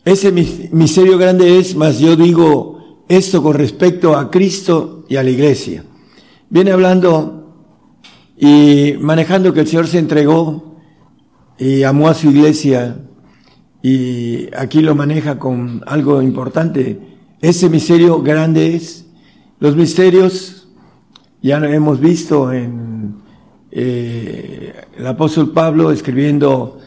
S5: Ese misterio grande es, más yo digo esto con respecto a Cristo y a la iglesia. Viene hablando y manejando que el Señor se entregó y amó a su iglesia y aquí lo maneja con algo importante. Ese misterio grande es, los misterios ya lo hemos visto en eh, el apóstol Pablo escribiendo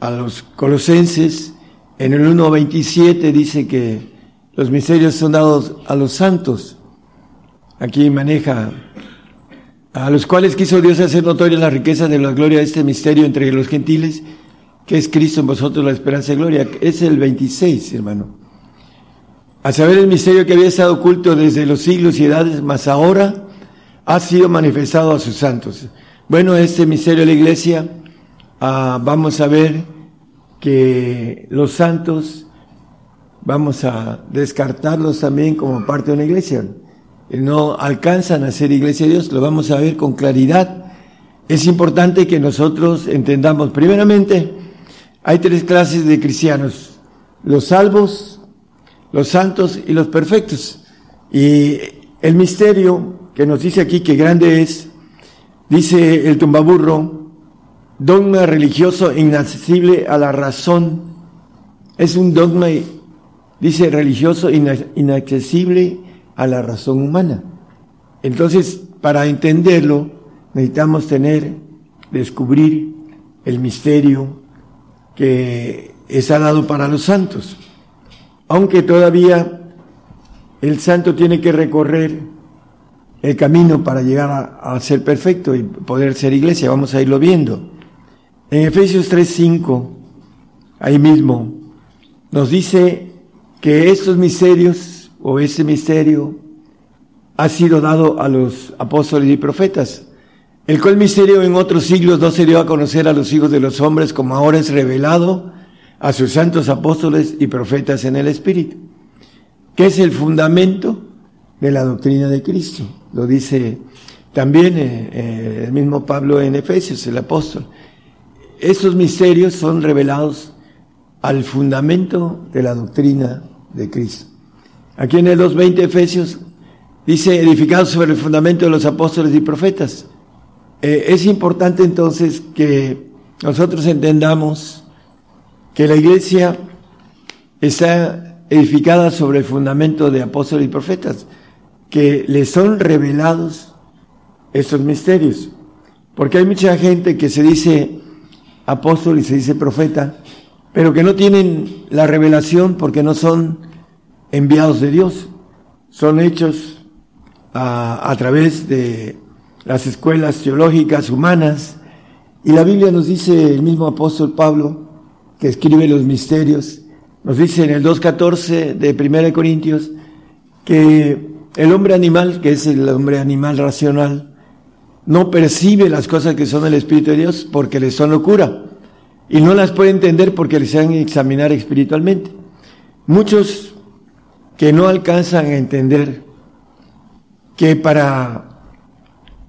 S5: a los colosenses, en el 1.27 dice que los misterios son dados a los santos. Aquí maneja a los cuales quiso Dios hacer notoria la riqueza de la gloria de este misterio entre los gentiles, que es Cristo en vosotros la esperanza y gloria. Es el 26, hermano. A saber el misterio que había estado oculto desde los siglos y edades, mas ahora ha sido manifestado a sus santos. Bueno, este misterio de la iglesia ah, vamos a ver que los santos vamos a descartarlos también como parte de una iglesia. No alcanzan a ser iglesia de Dios, lo vamos a ver con claridad. Es importante que nosotros entendamos, primeramente, hay tres clases de cristianos, los salvos, los santos y los perfectos. Y el misterio que nos dice aquí que grande es, dice el tumbaburro, dogma religioso inaccesible a la razón. Es un dogma dice religioso inaccesible a la razón humana. Entonces, para entenderlo, necesitamos tener, descubrir el misterio que ha dado para los santos. Aunque todavía el santo tiene que recorrer el camino para llegar a, a ser perfecto y poder ser iglesia, vamos a irlo viendo. En Efesios 3:5, ahí mismo, nos dice que estos misterios o ese misterio ha sido dado a los apóstoles y profetas, el cual misterio en otros siglos no se dio a conocer a los hijos de los hombres como ahora es revelado a sus santos apóstoles y profetas en el Espíritu, que es el fundamento de la doctrina de Cristo. Lo dice también eh, eh, el mismo Pablo en Efesios, el apóstol. Estos misterios son revelados al fundamento de la doctrina de Cristo. Aquí en el 2.20 Efesios dice, edificados sobre el fundamento de los apóstoles y profetas. Eh, es importante entonces que nosotros entendamos que la iglesia está edificada sobre el fundamento de apóstoles y profetas, que le son revelados estos misterios. Porque hay mucha gente que se dice apóstol y se dice profeta, pero que no tienen la revelación porque no son enviados de Dios, son hechos a, a través de las escuelas teológicas humanas. Y la Biblia nos dice, el mismo apóstol Pablo, que escribe los misterios, nos dice en el 2.14 de 1 Corintios, que el hombre animal, que es el hombre animal racional, no percibe las cosas que son el Espíritu de Dios porque le son locura y no las puede entender porque les han examinar espiritualmente. Muchos que no alcanzan a entender que para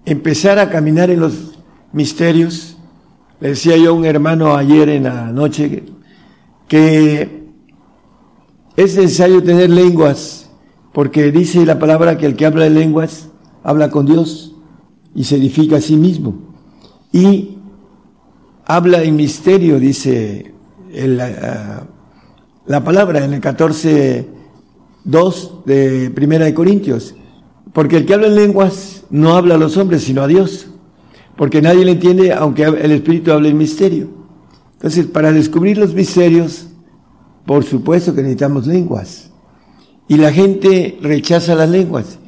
S5: empezar a caminar en los misterios, le decía yo a un hermano ayer en la noche que es necesario tener lenguas, porque dice la palabra que el que habla de lenguas habla con Dios y se edifica a sí mismo. Y habla en misterio, dice la, la palabra en el 14, 2 de Primera de Corintios. Porque el que habla en lenguas no habla a los hombres, sino a Dios. Porque nadie le entiende, aunque el Espíritu hable en misterio. Entonces, para descubrir los misterios, por supuesto que necesitamos lenguas. Y la gente rechaza las lenguas.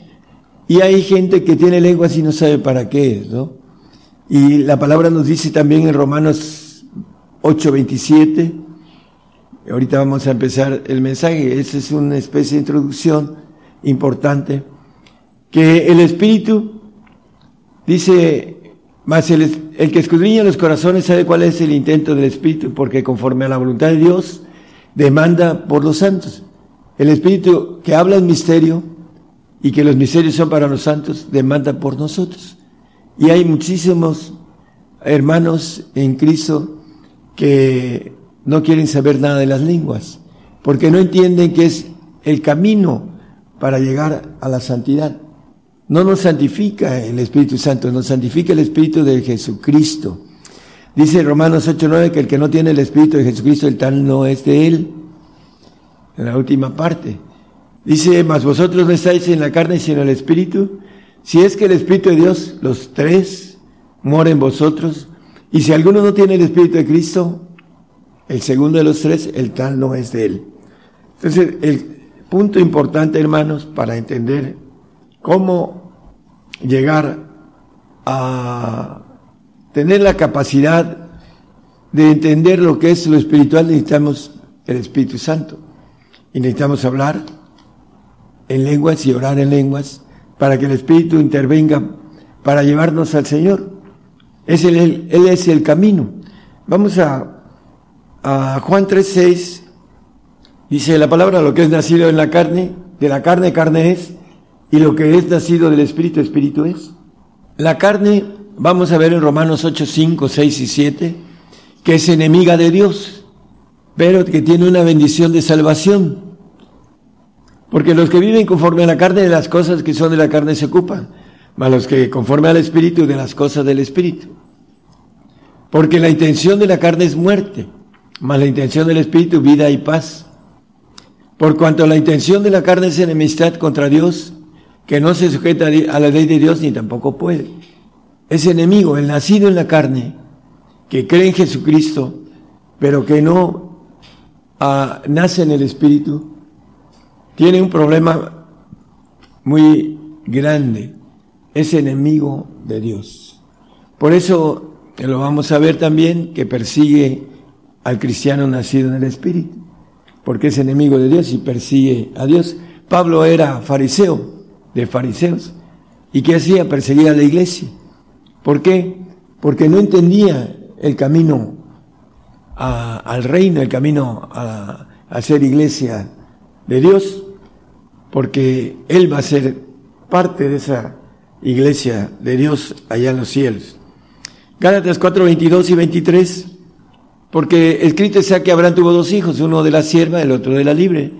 S5: Y hay gente que tiene lenguas y no sabe para qué es, ¿no? Y la palabra nos dice también en Romanos 8:27, ahorita vamos a empezar el mensaje, esa es una especie de introducción importante, que el Espíritu dice, más el, el que escudriña los corazones sabe cuál es el intento del Espíritu, porque conforme a la voluntad de Dios, demanda por los santos. El Espíritu que habla en misterio y que los misterios son para los santos, demanda por nosotros. Y hay muchísimos hermanos en Cristo que no quieren saber nada de las lenguas, porque no entienden que es el camino para llegar a la santidad. No nos santifica el Espíritu Santo, nos santifica el Espíritu de Jesucristo. Dice Romanos 8:9 que el que no tiene el Espíritu de Jesucristo, el tal no es de él. En la última parte. Dice, mas vosotros no estáis en la carne, sino en el Espíritu, si es que el Espíritu de Dios, los tres, mora en vosotros, y si alguno no tiene el Espíritu de Cristo, el segundo de los tres, el tal no es de él. Entonces, el punto importante, hermanos, para entender cómo llegar a tener la capacidad de entender lo que es lo espiritual, necesitamos el Espíritu Santo. Y necesitamos hablar en lenguas y orar en lenguas para que el Espíritu intervenga para llevarnos al Señor. Es él, él es el camino. Vamos a, a Juan 3.6. Dice la palabra, lo que es nacido en la carne, de la carne, carne es, y lo que es nacido del Espíritu, Espíritu es. La carne, vamos a ver en Romanos 8, 5, 6 y 7, que es enemiga de Dios, pero que tiene una bendición de salvación. Porque los que viven conforme a la carne de las cosas que son de la carne se ocupan, mas los que conforme al Espíritu de las cosas del Espíritu. Porque la intención de la carne es muerte, mas la intención del Espíritu vida y paz. Por cuanto la intención de la carne es enemistad contra Dios, que no se sujeta a la ley de Dios ni tampoco puede. Es enemigo, el nacido en la carne, que cree en Jesucristo, pero que no ah, nace en el Espíritu, tiene un problema muy grande. Es enemigo de Dios. Por eso lo vamos a ver también que persigue al cristiano nacido en el Espíritu, porque es enemigo de Dios y persigue a Dios. Pablo era fariseo, de fariseos, y ¿qué hacía? Perseguía a la iglesia. ¿Por qué? Porque no entendía el camino al reino, el camino a, a ser iglesia de Dios porque Él va a ser parte de esa iglesia de Dios allá en los cielos. Gálatas 4, 22 y 23, porque escrito sea que Abraham tuvo dos hijos, uno de la sierva, el otro de la libre,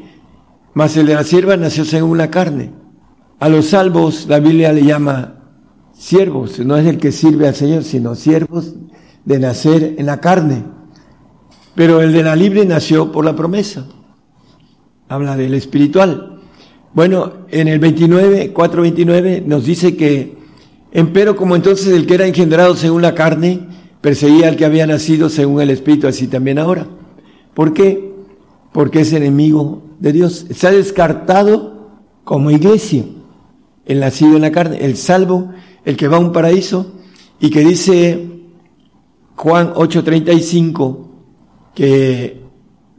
S5: mas el de la sierva nació según la carne. A los salvos la Biblia le llama siervos, no es el que sirve al Señor, sino siervos de nacer en la carne. Pero el de la libre nació por la promesa. Habla del espiritual. Bueno, en el 29, 4.29 nos dice que, empero como entonces el que era engendrado según la carne, perseguía al que había nacido según el Espíritu, así también ahora. ¿Por qué? Porque es enemigo de Dios. Está descartado como iglesia, el nacido en la carne, el salvo, el que va a un paraíso, y que dice Juan 8:35 que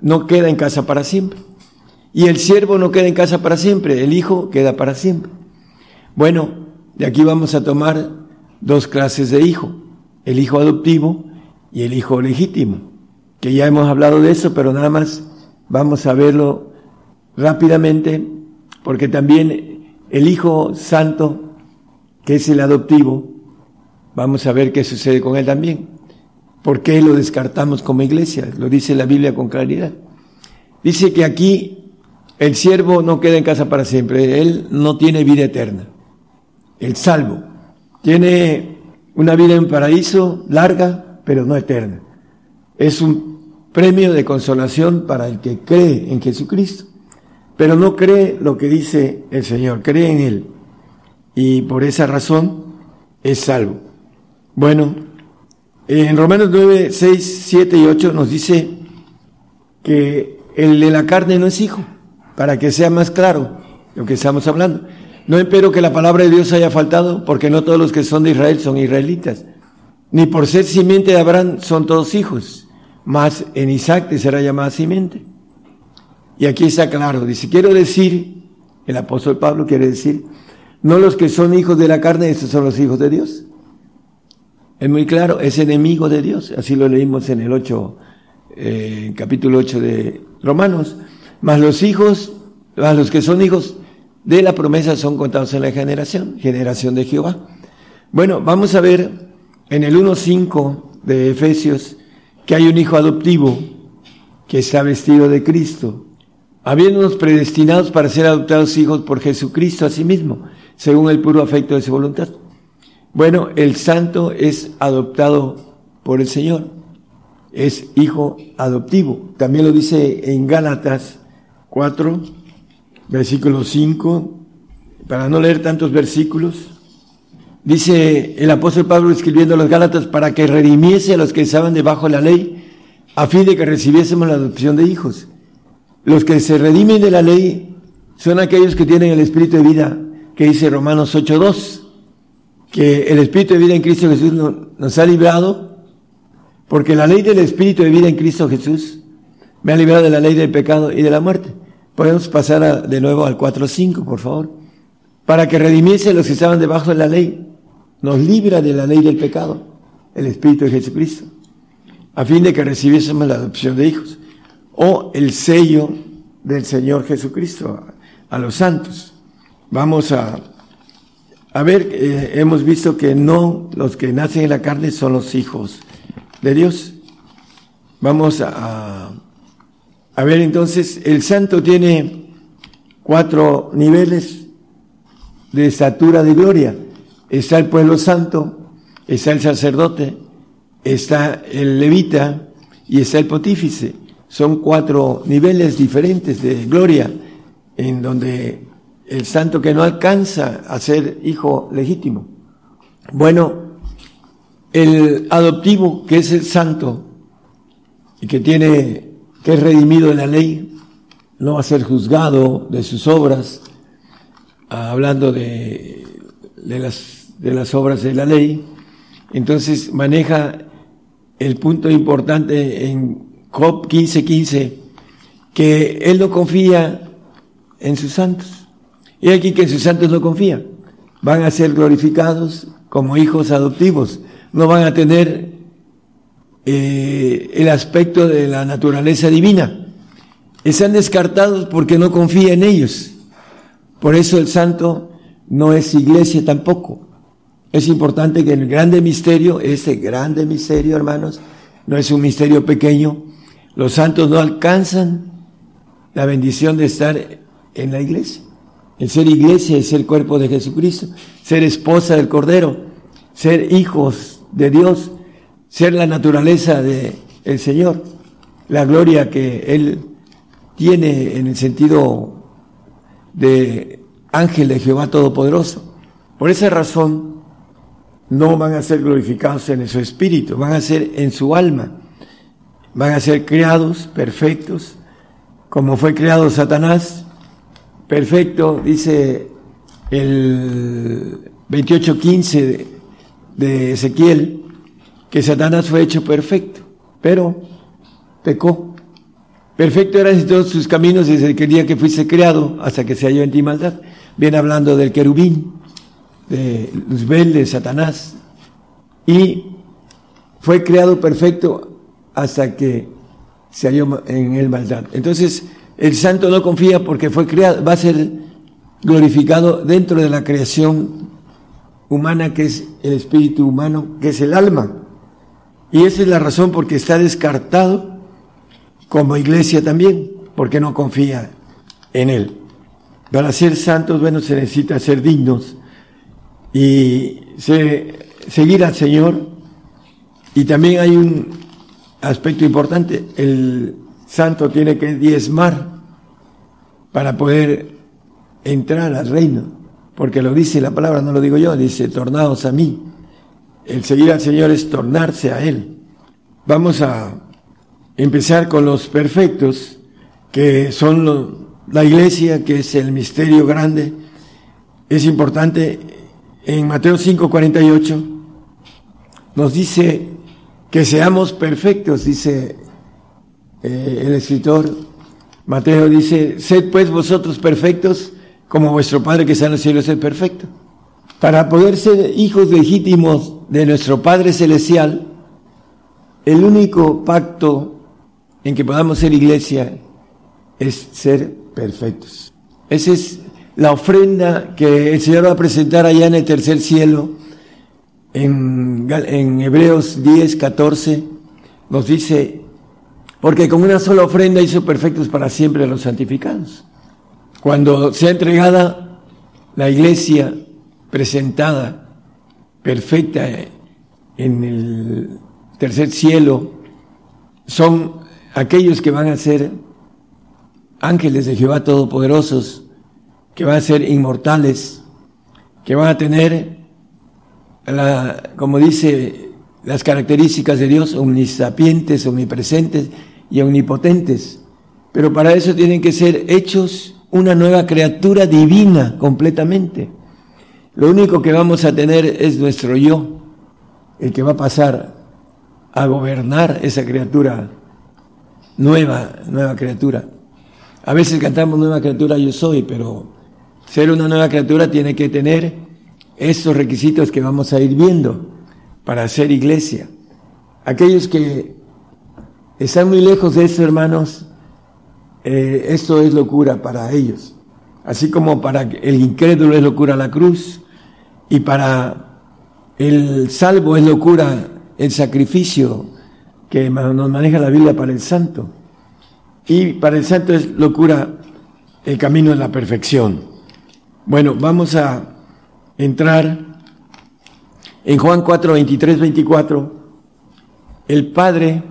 S5: no queda en casa para siempre. Y el siervo no queda en casa para siempre, el hijo queda para siempre. Bueno, de aquí vamos a tomar dos clases de hijo, el hijo adoptivo y el hijo legítimo, que ya hemos hablado de eso, pero nada más vamos a verlo rápidamente, porque también el hijo santo, que es el adoptivo, vamos a ver qué sucede con él también. ¿Por qué lo descartamos como iglesia? Lo dice la Biblia con claridad. Dice que aquí el siervo no queda en casa para siempre, él no tiene vida eterna. El salvo tiene una vida en paraíso larga, pero no eterna. Es un premio de consolación para el que cree en Jesucristo, pero no cree lo que dice el Señor, cree en Él. Y por esa razón es salvo. Bueno, en Romanos 9, 6, 7 y 8 nos dice que el de la carne no es hijo para que sea más claro lo que estamos hablando. No espero que la palabra de Dios haya faltado, porque no todos los que son de Israel son israelitas. Ni por ser simiente de Abraham son todos hijos, más en Isaac te será llamada simiente. Y aquí está claro, dice, quiero decir, el apóstol Pablo quiere decir, no los que son hijos de la carne, estos son los hijos de Dios. Es muy claro, es enemigo de Dios, así lo leímos en el 8, eh, capítulo 8 de Romanos. Mas los hijos, a los que son hijos de la promesa son contados en la generación, generación de Jehová. Bueno, vamos a ver en el 1.5 de Efesios que hay un hijo adoptivo que está vestido de Cristo, habiéndonos predestinados para ser adoptados hijos por Jesucristo a sí mismo, según el puro afecto de su voluntad. Bueno, el santo es adoptado por el Señor, es hijo adoptivo. También lo dice en Gálatas 4, versículo 5, para no leer tantos versículos, dice el apóstol Pablo escribiendo a los Gálatas para que redimiese a los que estaban debajo de la ley, a fin de que recibiésemos la adopción de hijos. Los que se redimen de la ley son aquellos que tienen el espíritu de vida, que dice Romanos 8.2, que el espíritu de vida en Cristo Jesús nos ha librado, porque la ley del espíritu de vida en Cristo Jesús me ha librado de la ley del pecado y de la muerte. Podemos pasar de nuevo al 4.5, por favor. Para que redimiese los que estaban debajo de la ley. Nos libra de la ley del pecado. El Espíritu de Jesucristo. a fin de que recibiésemos la adopción de hijos, o el sello del Señor Jesucristo a, los santos. Vamos a, a ver, eh, hemos visto que no los que nacen en la carne son los hijos de Dios. Vamos a ver entonces, el santo tiene cuatro niveles de estatura de gloria. Está el pueblo santo, está el sacerdote, está el levita y está el pontífice. Son cuatro niveles diferentes de gloria en donde el santo que no alcanza a ser hijo legítimo. Bueno, el adoptivo, que es el santo y que tiene, que es redimido de la ley, no va a ser juzgado de sus obras, hablando de, de, las, de las obras de la ley, entonces maneja el punto importante en Job 15:15, que él no confía en sus santos. Y aquí que en sus santos no confía. Van a ser glorificados como hijos adoptivos. No van a tener eh, el aspecto de la naturaleza divina. Están descartados porque no confía en ellos. Por eso el santo no es iglesia tampoco. Es importante que el grande misterio, este grande misterio, hermanos, no es un misterio pequeño. Los santos no alcanzan la bendición de estar en la iglesia. El ser iglesia es ser cuerpo de Jesucristo, ser esposa del Cordero, ser hijos de Dios, ser la naturaleza del el Señor, la gloria que Él tiene en el sentido de ángel de Jehová Todopoderoso. Por esa razón, no van a ser glorificados en su espíritu, van a ser en su alma, van a ser creados perfectos, como fue creado Satanás, perfecto, dice el 28.15 de Ezequiel, que Satanás fue hecho perfecto, pero pecó. Perfecto eran todos sus caminos desde el día que fuiste creado hasta que se halló en ti maldad. Viene hablando del querubín, de Luzbel, de Satanás, y fue creado perfecto hasta que se halló en él maldad. Entonces, el santo no confía porque fue creado, va a ser glorificado dentro de la creación humana que es el espíritu humano, que es el alma. Y esa es la razón porque está descartado como iglesia también, porque no confía en él. Para ser santos, bueno, se necesita ser dignos y seguir al Señor. Y también hay un aspecto importante, el santo tiene que diezmar para poder entrar al reino, porque lo dice la palabra, no lo digo yo, dice, tornados a mí. El seguir al Señor es tornarse a Él. Vamos a empezar con los perfectos, que son la iglesia, que es el misterio grande. Es importante en Mateo 5:48 nos dice que seamos perfectos, dice eh, el escritor. Mateo dice, sed pues vosotros perfectos como vuestro Padre que está en los cielos es perfecto. Para poder ser hijos legítimos de nuestro Padre Celestial, el único pacto en que podamos ser iglesia es ser perfectos. Esa es la ofrenda que el Señor va a presentar allá en el tercer cielo, en, Hebreos 10, 14, nos dice, porque con una sola ofrenda hizo perfectos para siempre a los santificados. Cuando sea entregada la iglesia presentada, perfecta en el tercer cielo, son aquellos que van a ser ángeles de Jehová Todopoderosos, que van a ser inmortales, que van a tener, la, como dice, las características de Dios, omnisapientes, omnipresentes y omnipotentes. Pero para eso tienen que ser hechos una nueva criatura divina completamente. Lo único que vamos a tener es nuestro yo, el que va a pasar a gobernar esa criatura nueva, nueva criatura. A veces cantamos nueva criatura yo soy, pero ser una nueva criatura tiene que tener esos requisitos que vamos a ir viendo para ser iglesia. Aquellos que están muy lejos de eso, hermanos, eh, esto es locura para ellos. Así como para el incrédulo es locura la cruz y para el salvo es locura el sacrificio que nos maneja la Biblia para el santo. Y para el santo es locura el camino de la perfección. Bueno, vamos a entrar en Juan 4, 23, 24. El Padre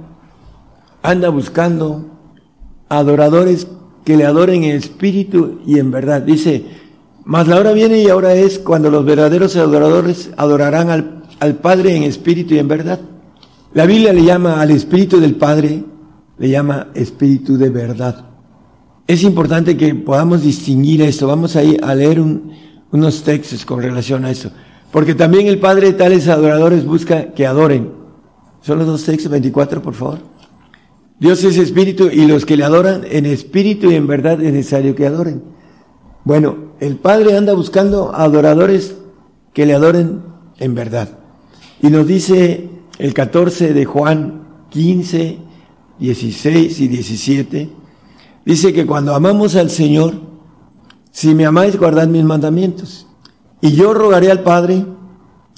S5: anda buscando adoradores que le adoren en espíritu y en verdad. Dice, mas la hora viene y ahora es cuando los verdaderos adoradores adorarán al, al Padre en espíritu y en verdad. La Biblia le llama al espíritu del Padre, le llama espíritu de verdad. Es importante que podamos distinguir esto. Vamos a, ir a leer unos textos con relación a eso. Porque también el Padre de tales adoradores busca que adoren. Son dos textos, 24, por favor. Dios es espíritu y los que le adoran en espíritu y en verdad es necesario que adoren. Bueno, el Padre anda buscando adoradores que le adoren en verdad. Y nos dice el 14 de Juan 15, 16 y 17, dice que cuando amamos al Señor, si me amáis, guardad mis mandamientos. Y yo rogaré al Padre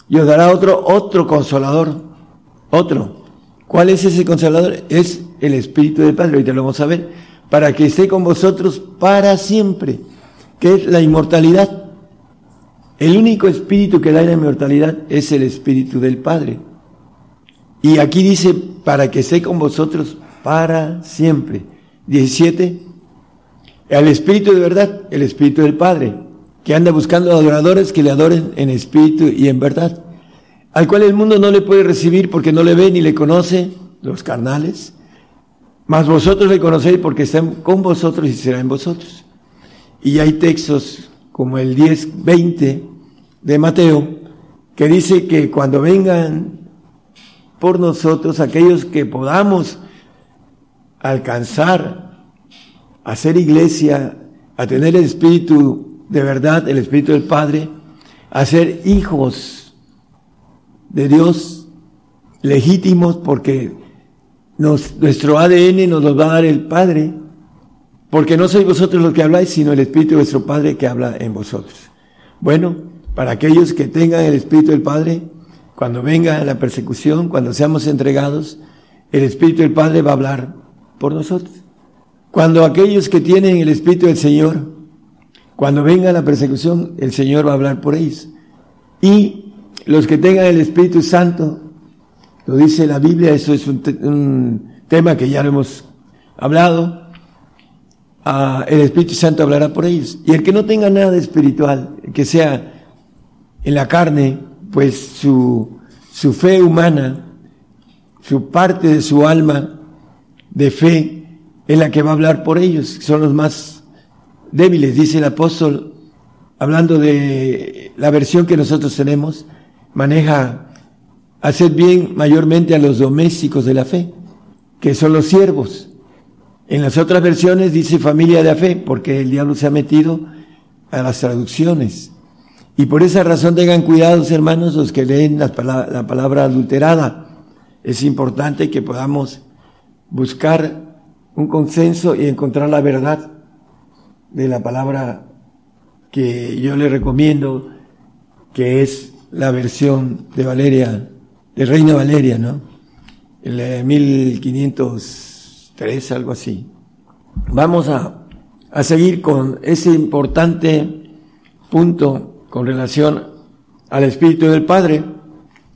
S5: y os dará otro, otro consolador, otro. ¿Cuál es ese consolador? Es el Espíritu del Padre, ahorita lo vamos a ver, para que esté con vosotros para siempre, que es la inmortalidad. El único espíritu que da la inmortalidad es el Espíritu del Padre. Y aquí dice, para que esté con vosotros para siempre. 17. El Espíritu de verdad, el Espíritu del Padre, que anda buscando adoradores que le adoren en espíritu y en verdad, al cual el mundo no le puede recibir porque no le ve ni le conoce, los carnales, mas vosotros le conocéis porque está con vosotros y será en vosotros. Y hay textos como el 10, 20 de Mateo, que dice que cuando vengan por nosotros aquellos que podamos alcanzar a ser iglesia, a tener el Espíritu de verdad, el Espíritu del Padre, a ser hijos de Dios legítimos porque nuestro ADN nos lo va a dar el Padre, porque no sois vosotros los que habláis, sino el Espíritu de vuestro Padre que habla en vosotros. Bueno, para aquellos que tengan el Espíritu del Padre, cuando venga la persecución, cuando seamos entregados, el Espíritu del Padre va a hablar por nosotros. Cuando aquellos que tienen el Espíritu del Señor, cuando venga la persecución, el Señor va a hablar por ellos. Y los que tengan el Espíritu Santo, lo dice la Biblia, eso es un, tema que ya lo hemos hablado. Ah, el Espíritu Santo hablará por ellos. Y el que no tenga nada espiritual, que sea en la carne, pues su, su fe humana, su parte de su alma de fe, es la que va a hablar por ellos, son los más débiles, dice el apóstol, hablando de la versión que nosotros tenemos, maneja hacer bien mayormente a los domésticos de la fe, que son los siervos. En las otras versiones dice familia de la fe, porque el diablo se ha metido a las traducciones. Y por esa razón tengan cuidados, hermanos, los que leen la palabra, la palabra adulterada. Es importante que podamos buscar un consenso y encontrar la verdad de la palabra que yo le recomiendo, que es la versión de Valeria de Reina Valeria, ¿no? El 1503, algo así. Vamos a, a seguir con ese importante punto con relación al Espíritu del Padre.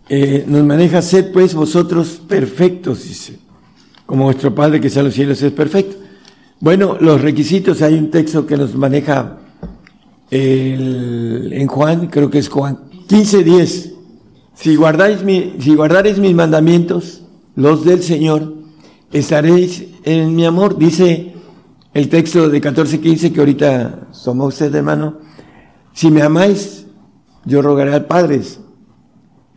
S5: Eh, nos maneja, sed pues vosotros perfectos, dice, como vuestro Padre que está en los cielos es perfecto. Bueno, los requisitos, hay un texto que nos maneja el, en Juan, creo que es Juan 15.10. Si guardáis mi, si guardaréis mis mandamientos, los del Señor, estaréis en mi amor. Dice el texto de 14.15 que ahorita somos usted, hermano. Si me amáis, yo rogaré al Padre.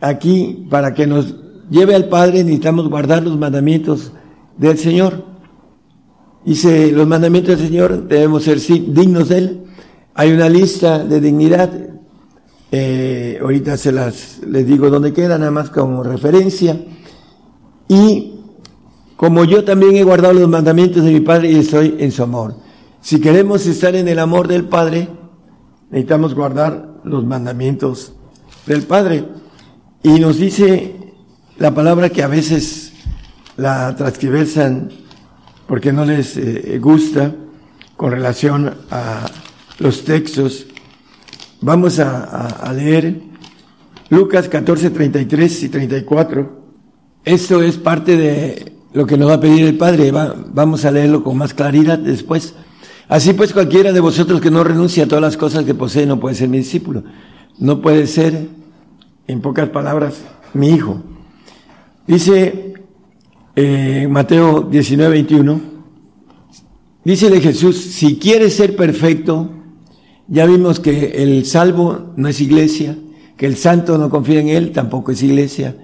S5: Aquí, para que nos lleve al Padre, necesitamos guardar los mandamientos del Señor. Dice, los mandamientos del Señor debemos ser dignos de Él. Hay una lista de dignidad eh, ahorita se las les digo dónde queda, nada más como referencia. Y como yo también he guardado los mandamientos de mi Padre y estoy en su amor. Si queremos estar en el amor del Padre, necesitamos guardar los mandamientos del Padre. Y nos dice la palabra que a veces la transcribersan porque no les eh, gusta con relación a los textos. Vamos a, leer Lucas 14, 33 y 34. Esto es parte de lo que nos va a pedir el Padre. vamos a leerlo con más claridad después. Así pues, cualquiera de vosotros que no renuncie a todas las cosas que posee no puede ser mi discípulo. No puede ser, en pocas palabras, mi hijo. Dice eh, Mateo 19, 21, dice de Jesús, si quieres ser perfecto, ya vimos que el salvo no es iglesia, que el santo no confía en él, tampoco es iglesia,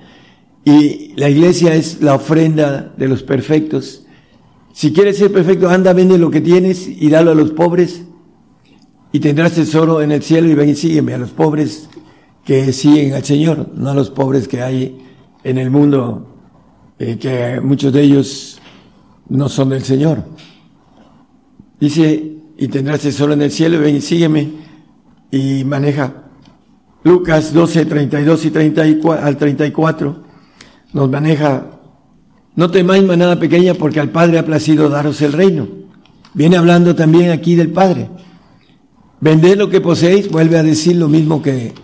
S5: y la iglesia es la ofrenda de los perfectos. Si quieres ser perfecto, anda, vende lo que tienes y dalo a los pobres y tendrás tesoro en el cielo y ven y sígueme a los pobres que siguen al Señor, no a los pobres que hay en el mundo, eh, que muchos de ellos no son del Señor. Dice, y tendrás tesoro en el cielo, ven y sígueme y maneja. Lucas 12, 32 y 34, al 34 nos maneja no temáis manada pequeña porque al Padre ha placido daros el reino. Viene hablando también aquí del Padre. Vended lo que poseéis, vuelve a decir lo mismo que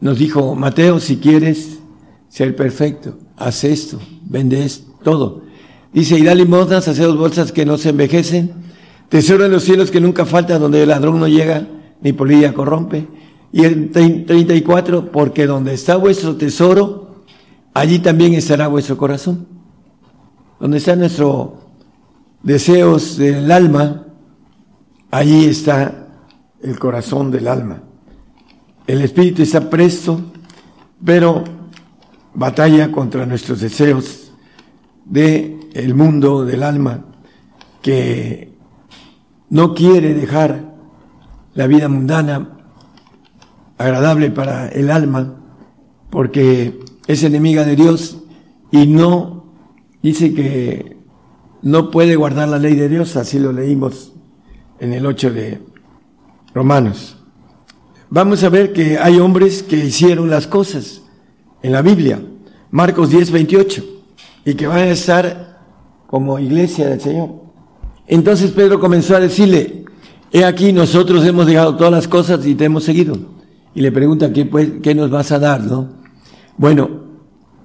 S5: nos dijo Mateo, si quieres ser perfecto, haz esto, vende todo. Dice, y da limosnas, dos bolsas que no se envejecen, tesoro en los cielos que nunca falta, donde el ladrón no llega, ni polilla corrompe. Y el 34, porque donde está vuestro tesoro, allí también estará vuestro corazón donde están nuestros deseos del alma, allí está el corazón del alma. El espíritu está presto, pero batalla contra nuestros deseos de el mundo del alma que no quiere dejar la vida mundana agradable para el alma porque es enemiga de Dios y no dice que no puede guardar la ley de Dios, así lo leímos en el 8 de Romanos. Vamos a ver que hay hombres que hicieron las cosas en la Biblia, Marcos 10, 28, y que van a estar como iglesia del Señor. Entonces Pedro comenzó a decirle, he aquí nosotros hemos dejado todas las cosas y te hemos seguido. Y le pregunta, ¿qué, pues, qué nos vas a dar? ¿no? Bueno,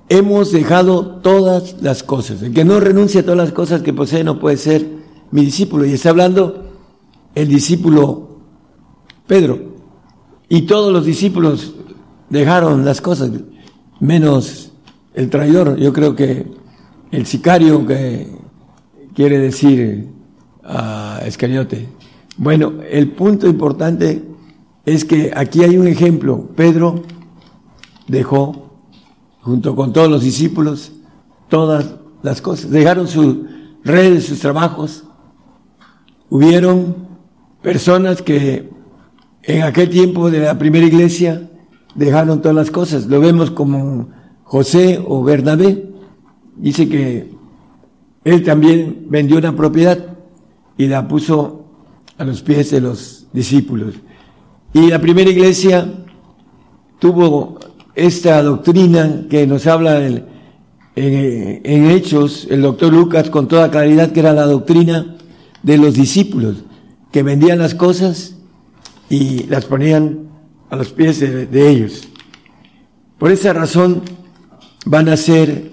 S5: hemos dejado todas las cosas. El que no renuncia a todas las cosas que posee no puede ser mi discípulo. Y está hablando el discípulo Pedro. Y todos los discípulos dejaron las cosas, menos el traidor. Yo creo que el sicario que quiere decir a Escariote. Bueno, el punto importante es que aquí hay un ejemplo. Pedro dejó junto con todos los discípulos, todas las cosas. Dejaron sus redes, sus trabajos. Hubieron personas que en aquel tiempo de la primera iglesia dejaron todas las cosas. Lo vemos como José o Bernabé. Dice que él también vendió una propiedad y la puso a los pies de los discípulos. Y la primera iglesia tuvo esta doctrina que nos habla en, Hechos, el doctor Lucas con toda claridad que era la doctrina de los discípulos, que vendían las cosas y las ponían a los pies de, ellos. Por esa razón van a ser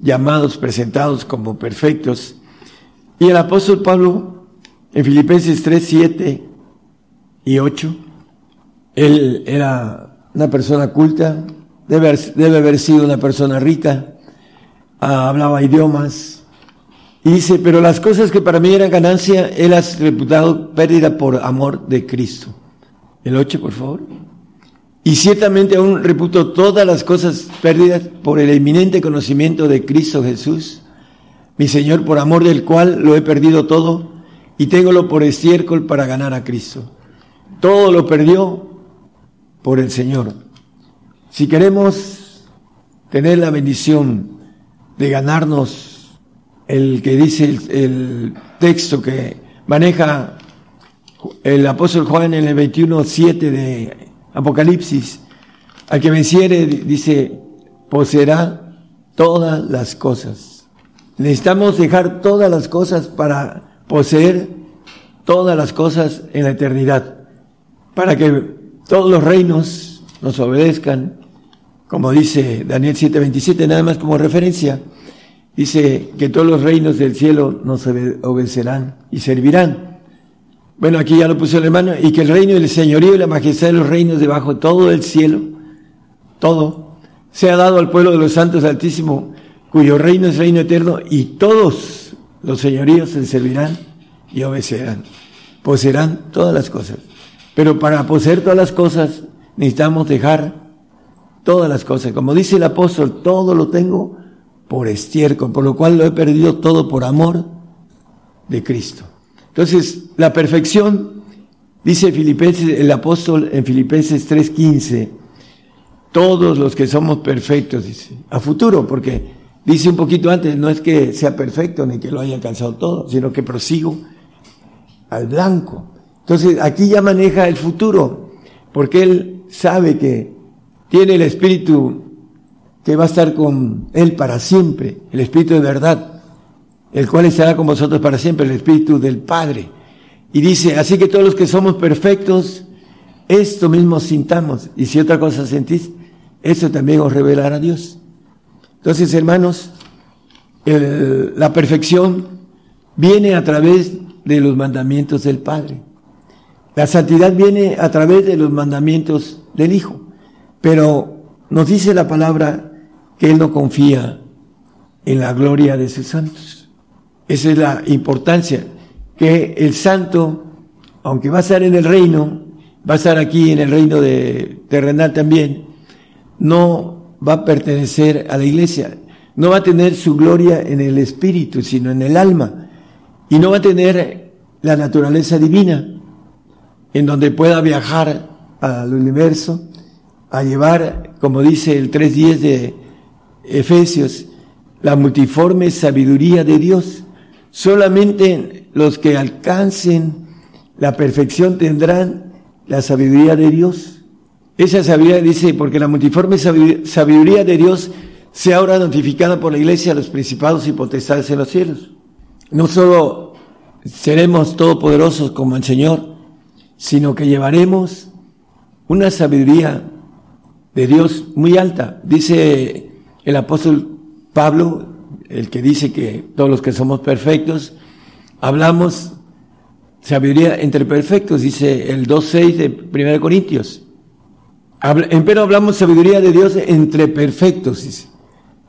S5: llamados, presentados como perfectos. Y el apóstol Pablo, en Filipenses 3, 7 y 8, él era una persona culta, debe, haber sido una persona rica, ah, hablaba idiomas, y dice, pero las cosas que para mí eran ganancia, él has reputado pérdida por amor de Cristo. El 8, por favor. Y ciertamente aún reputo todas las cosas pérdidas por el eminente conocimiento de Cristo Jesús, mi Señor, por amor del cual lo he perdido todo y téngolo por estiércol para ganar a Cristo. Todo lo perdió por el Señor si queremos tener la bendición de ganarnos el que dice el, texto que maneja el apóstol Juan en el 21.7 de Apocalipsis, al que venciere, dice, poseerá todas las cosas. Necesitamos dejar todas las cosas para poseer todas las cosas en la eternidad, para que todos los reinos nos obedezcan, como dice Daniel 7:27, nada más como referencia, dice que todos los reinos del cielo nos obedecerán y servirán. Bueno, aquí ya lo puso el hermano, y que el reino y el señorío y la majestad de los reinos debajo de todo el cielo, todo, sea dado al pueblo de los santos altísimo, cuyo reino es reino eterno, y todos los señoríos se servirán y obedecerán. Poseerán todas las cosas. Pero para poseer todas las cosas necesitamos dejar todas las cosas. Como dice el apóstol, todo lo tengo por estiércol, por lo cual lo he perdido todo por amor de Cristo. Entonces, la perfección, dice Filipenses, el apóstol en Filipenses 3:15, todos los que somos perfectos, dice, a futuro, porque dice un poquito antes, no es que sea perfecto ni que lo haya alcanzado todo, sino que prosigo al blanco. Entonces, aquí ya maneja el futuro, porque él sabe que tiene el Espíritu que va a estar con Él para siempre, el Espíritu de verdad, el cual estará con vosotros para siempre, el Espíritu del Padre. Y dice, así que todos los que somos perfectos, esto mismo sintamos. Y si otra cosa sentís, eso también os revelará Dios. Entonces, hermanos, la perfección viene a través de los mandamientos del Padre. La santidad viene a través de los mandamientos del Hijo. Pero nos dice la palabra que Él no confía en la gloria de sus santos. Esa es la importancia, que el santo, aunque va a estar en el reino, va a estar aquí en el reino de terrenal también, no va a pertenecer a la iglesia, no va a tener su gloria en el espíritu, sino en el alma, y no va a tener la naturaleza divina, en donde pueda viajar al universo a llevar, como dice el 3.10 de Efesios, la multiforme sabiduría de Dios. Solamente los que alcancen la perfección tendrán la sabiduría de Dios. Esa sabiduría dice, porque la multiforme sabiduría de Dios sea ahora notificada por la iglesia a los principados y potestades en los cielos. No solo seremos todopoderosos como el Señor, sino que llevaremos una sabiduría de Dios muy alta. Dice el apóstol Pablo, el que dice que todos los que somos perfectos, hablamos sabiduría entre perfectos, dice el 2.6 de 1 Corintios. Pero hablamos sabiduría de Dios entre perfectos.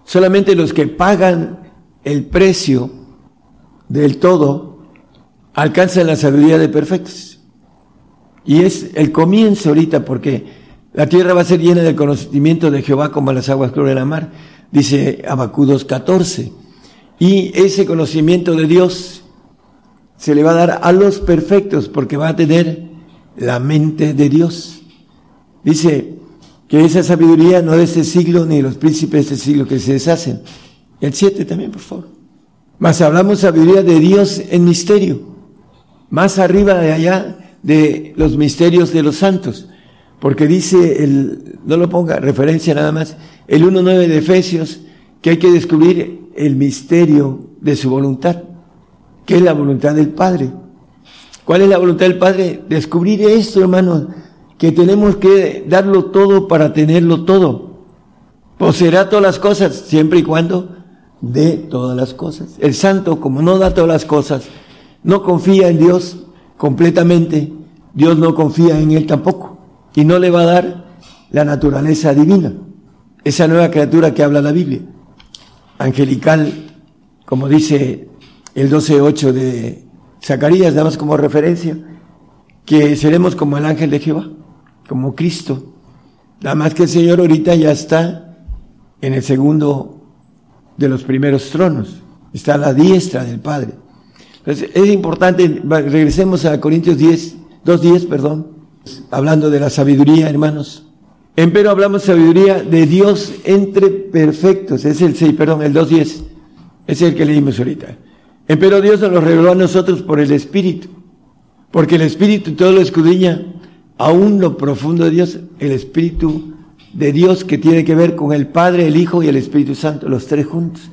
S5: Solamente los que pagan el precio del todo alcanzan la sabiduría de perfectos. Y es el comienzo ahorita porque la tierra va a ser llena del conocimiento de Jehová como las aguas de la mar, dice Abacú 2.14. Y ese conocimiento de Dios se le va a dar a los perfectos porque va a tener la mente de Dios. Dice que esa sabiduría no de este siglo ni los príncipes de este siglo que se deshacen. El 7 también, por favor. Más hablamos sabiduría de Dios en misterio. Más arriba de allá de los misterios de los santos porque dice, el, no lo ponga referencia nada más, el 1.9 de Efesios, que hay que descubrir el misterio de su voluntad, que es la voluntad del Padre. ¿Cuál es la voluntad del Padre? Descubrir esto, hermano, que tenemos que darlo todo para tenerlo todo. Poseerá todas las cosas, siempre y cuando dé todas las cosas. El santo, como no da todas las cosas, no confía en Dios completamente, Dios no confía en él tampoco y no le va a dar la naturaleza divina, esa nueva criatura que habla la Biblia, angelical, como dice el 12.8 de Zacarías, damos como referencia, que seremos como el ángel de Jehová, como Cristo. Nada más que el Señor ahorita ya está en el segundo de los primeros tronos, está a la diestra del Padre. Entonces es importante, regresemos a Corintios 10, 2.10, perdón, hablando de la sabiduría, hermanos. Empero hablamos sabiduría de Dios entre perfectos, es el 6, perdón, el 2.10. es el que leímos ahorita. Pero Dios nos lo reveló a nosotros por el Espíritu, porque el Espíritu todo lo escudriña, aún lo profundo de Dios, el Espíritu de Dios que tiene que ver con el Padre, el Hijo y el Espíritu Santo, los tres juntos.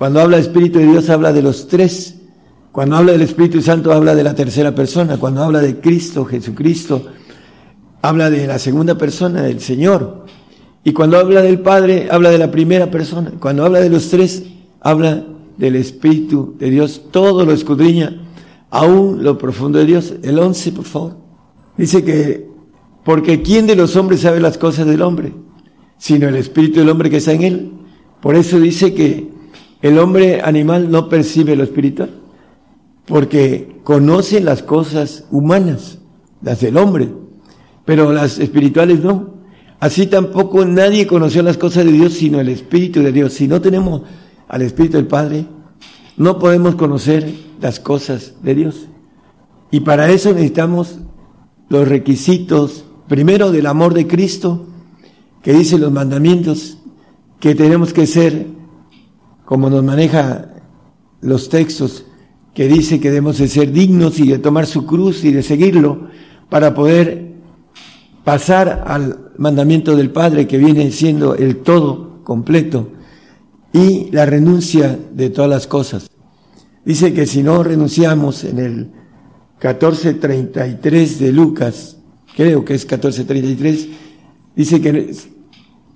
S5: Cuando habla Espíritu de Dios habla de los tres. Cuando habla del Espíritu Santo habla de la tercera persona. Cuando habla de Cristo, Jesucristo, habla de la segunda persona, del Señor. Y cuando habla del Padre, habla de la primera persona. Cuando habla de los tres, habla del Espíritu de Dios. Todo lo escudriña, aún lo profundo de Dios. El once, por favor. Dice que, porque ¿quién de los hombres sabe las cosas del hombre? Sino el Espíritu del hombre que está en él. Por eso dice que el hombre animal no percibe lo espiritual, porque conoce las cosas humanas, las del hombre, pero las espirituales no. Así tampoco nadie conoció las cosas de Dios sino el Espíritu de Dios. Si no tenemos al Espíritu del Padre, no podemos conocer las cosas de Dios. Y para eso necesitamos los requisitos, primero del amor de Cristo, que dice los mandamientos, que tenemos que ser, como nos maneja los textos, que dice que debemos de ser dignos y de tomar su cruz y de seguirlo para poder pasar al mandamiento del Padre que viene siendo el todo completo y la renuncia de todas las cosas. Dice que si no renunciamos en el 1433 de Lucas, creo que es 1433, dice que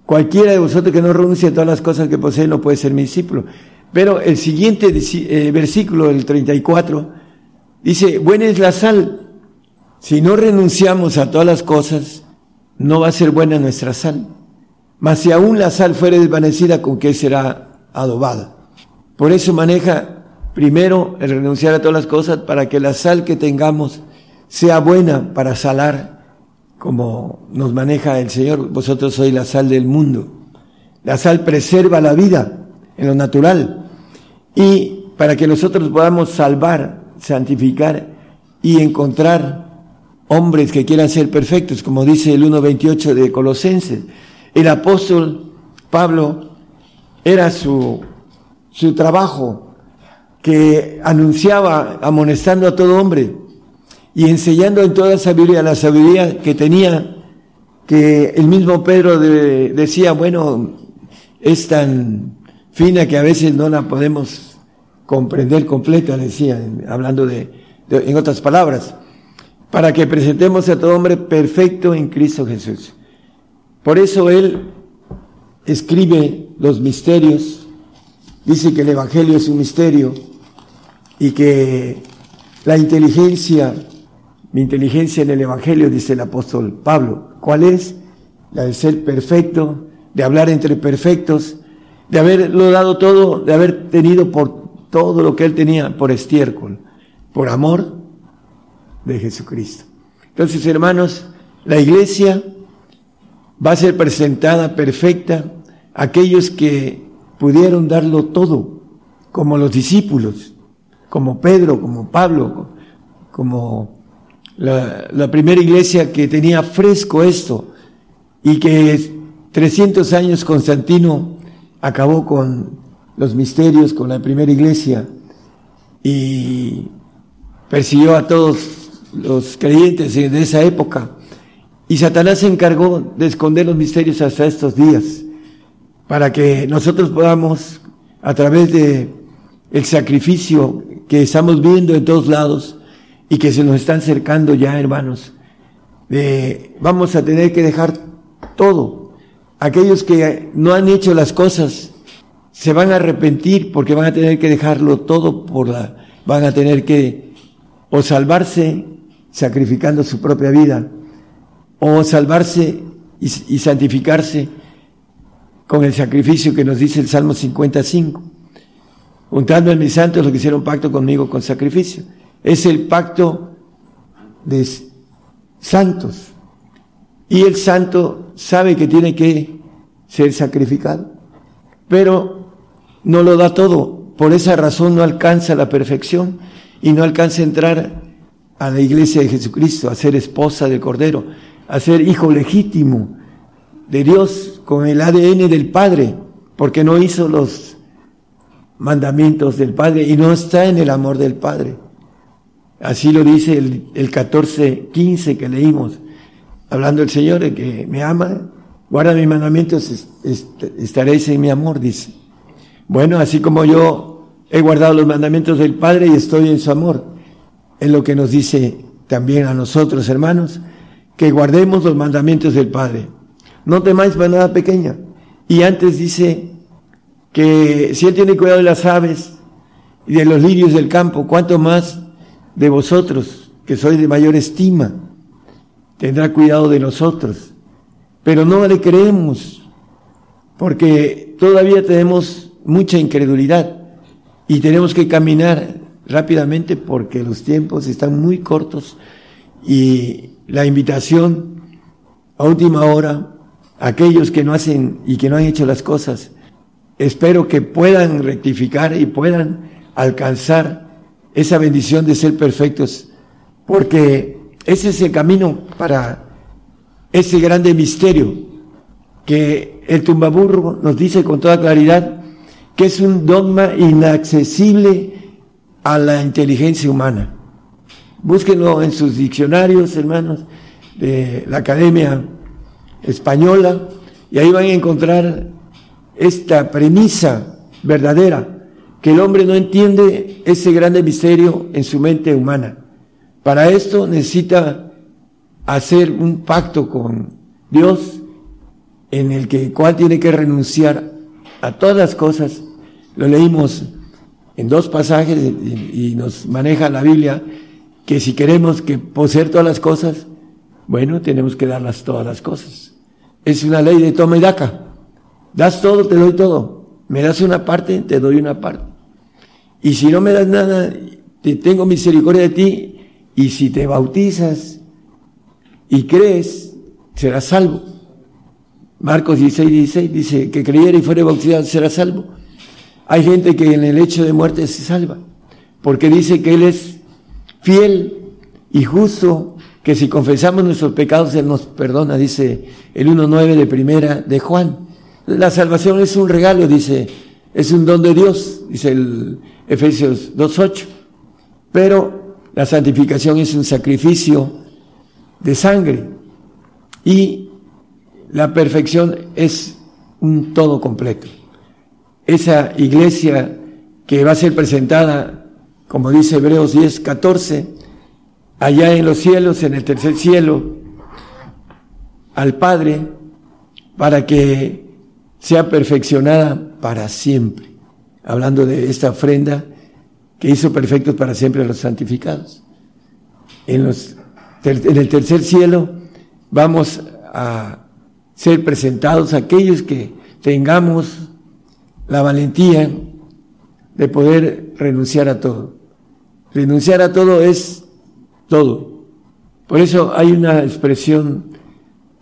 S5: cualquiera de vosotros que no renuncie a todas las cosas que posee no puede ser mi discípulo. Pero el siguiente eh, versículo, el 34, dice, buena es la sal. Si no renunciamos a todas las cosas, no va a ser buena nuestra sal. Mas si aún la sal fuere desvanecida, ¿con qué será adobada? Por eso maneja primero el renunciar a todas las cosas para que la sal que tengamos sea buena para salar, como nos maneja el Señor. Vosotros sois la sal del mundo. La sal preserva la vida en lo natural y para que nosotros podamos salvar, santificar y encontrar hombres que quieran ser perfectos, como dice el 1.28 de Colosenses. El apóstol Pablo era su, su trabajo que anunciaba amonestando a todo hombre y enseñando en toda sabiduría, la sabiduría que tenía, que el mismo Pedro decía, bueno, es tan fina que a veces no la podemos comprender completa, decía, hablando de, en otras palabras para que presentemos a todo hombre perfecto en Cristo Jesús. Por eso Él escribe los misterios, dice que el Evangelio es un misterio y que la inteligencia, mi inteligencia en el Evangelio, dice el apóstol Pablo, ¿cuál es? La de ser perfecto, de hablar entre perfectos, de haberlo dado todo, de haber tenido por todo lo que él tenía por estiércol, por amor de Jesucristo. Entonces, hermanos, la iglesia va a ser presentada perfecta a aquellos que pudieron darlo todo, como los discípulos, como Pedro, como Pablo, como la, primera iglesia que tenía fresco esto y que 300 años Constantino acabó con los misterios, con la primera iglesia y persiguió a todos los creyentes de esa época. Y Satanás se encargó de esconder los misterios hasta estos días, para que nosotros podamos, a través de el sacrificio que estamos viendo en todos lados y que se nos están acercando ya, hermanos, vamos a tener que dejar todo. Aquellos que no han hecho las cosas se van a arrepentir porque van a tener que dejarlo todo por la, van a tener que o salvarse sacrificando su propia vida, o salvarse y, santificarse con el sacrificio que nos dice el Salmo 55. Juntando a mis santos los que hicieron pacto conmigo con sacrificio. Es el pacto de santos. Y el santo sabe que tiene que ser sacrificado, pero no lo da todo. Por esa razón no alcanza la perfección y no alcanza a entrar a la iglesia de Jesucristo, a ser esposa del Cordero, a ser hijo legítimo de Dios con el ADN del Padre, porque no hizo los mandamientos del Padre y no está en el amor del Padre. Así lo dice el, el 14, 15 que leímos, hablando el Señor, de que me ama, guarda mis mandamientos, estaréis en mi amor, dice. Bueno, así como yo he guardado los mandamientos del Padre y estoy en su amor, es lo que nos dice también a nosotros, hermanos, que guardemos los mandamientos del Padre. No temáis para nada pequeña. Y antes dice que si Él tiene cuidado de las aves y de los lirios del campo, ¿cuánto más de vosotros, que sois de mayor estima, tendrá cuidado de nosotros. Pero no le creemos, porque todavía tenemos mucha incredulidad y tenemos que caminar rápidamente porque los tiempos están muy cortos y la invitación a última hora, aquellos que no hacen y que no han hecho las cosas, espero que puedan rectificar y puedan alcanzar esa bendición de ser perfectos, porque ese es el camino para ese grande misterio que el tumbaburro nos dice con toda claridad que es un dogma inaccesible a la inteligencia humana. Búsquenlo en sus diccionarios, hermanos, de la Academia Española, y ahí van a encontrar esta premisa verdadera que el hombre no entiende ese grande misterio en su mente humana. Para esto necesita hacer un pacto con Dios en el que cual tiene que renunciar a todas las cosas. Lo leímos en dos pasajes y, nos maneja la Biblia que si queremos que poseer todas las cosas, bueno, tenemos que darlas todas las cosas. Es una ley de toma y daca. Das todo, te doy todo. Me das una parte, te doy una parte. Y si no me das nada, te tengo misericordia de ti. Y si te bautizas y crees, serás salvo. Marcos 16, 16 dice que creyera y fuere bautizado será salvo. Hay gente que en el hecho de muerte se salva, porque dice que Él es fiel y justo, que si confesamos nuestros pecados Él nos perdona, dice el 1.9 de primera de Juan. La salvación es un regalo, dice, es un don de Dios, dice el Efesios 2.8. Pero la santificación es un sacrificio de sangre y la perfección es un todo completo. Esa iglesia que va a ser presentada, como dice Hebreos 10.14, allá en los cielos, en el tercer cielo, al Padre, para que sea perfeccionada para siempre hablando de esta ofrenda que hizo perfectos para siempre a los santificados. En, los, en el tercer cielo vamos a ser presentados aquellos que tengamos la valentía de poder renunciar a todo. Renunciar a todo es todo. Por eso hay una expresión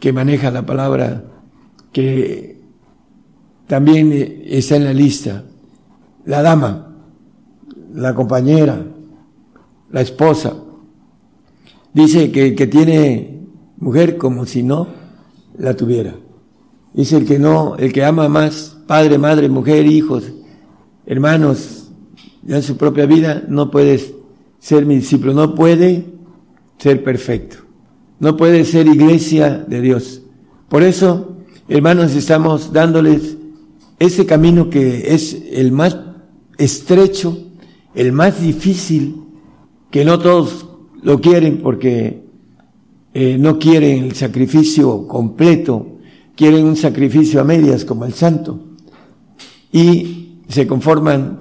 S5: que maneja la palabra que también está en la lista la dama, la compañera, la esposa, dice que, que tiene mujer como si no la tuviera. Dice el que no, el que ama más, padre, madre, mujer, hijos, hermanos, ya en su propia vida, no puede ser mi discípulo, no puede ser perfecto, no puede ser iglesia de Dios. Por eso, hermanos, estamos dándoles ese camino que es el más estrecho, el más difícil, que no todos lo quieren porque eh, no quieren el sacrificio completo, quieren un sacrificio a medias como el santo, y se conforman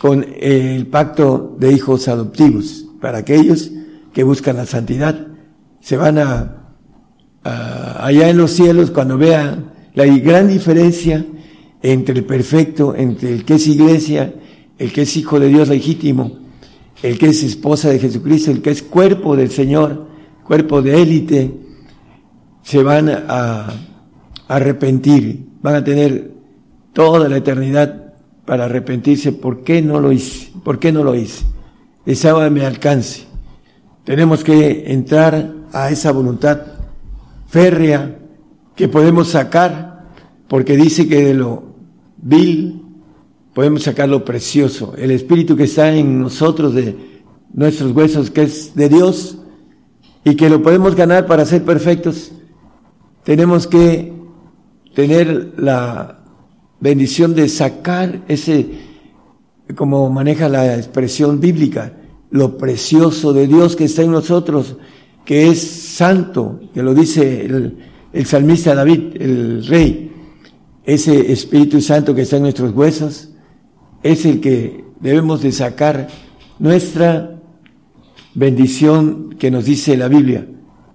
S5: con el pacto de hijos adoptivos. Para aquellos que buscan la santidad, se van a, a allá en los cielos cuando vean la gran diferencia entre el perfecto, entre el que es iglesia, el que es hijo de Dios legítimo, el que es esposa de Jesucristo, el que es cuerpo del Señor, cuerpo de élite, se van a arrepentir, van a tener toda la eternidad para arrepentirse. ¿Por qué no lo hice? ¿Por qué no lo hice? Esa me alcance. Tenemos que entrar a esa voluntad férrea que podemos sacar, porque dice que de lo vil, podemos sacar lo precioso, el espíritu que está en nosotros de nuestros huesos, que es de Dios, y que lo podemos ganar para ser perfectos, tenemos que tener la bendición de sacar ese, como maneja la expresión bíblica, lo precioso de Dios que está en nosotros, que es santo, que lo dice el, el salmista David, el rey, ese Espíritu Santo que está en nuestros huesos, es el que debemos de sacar nuestra bendición que nos dice la Biblia.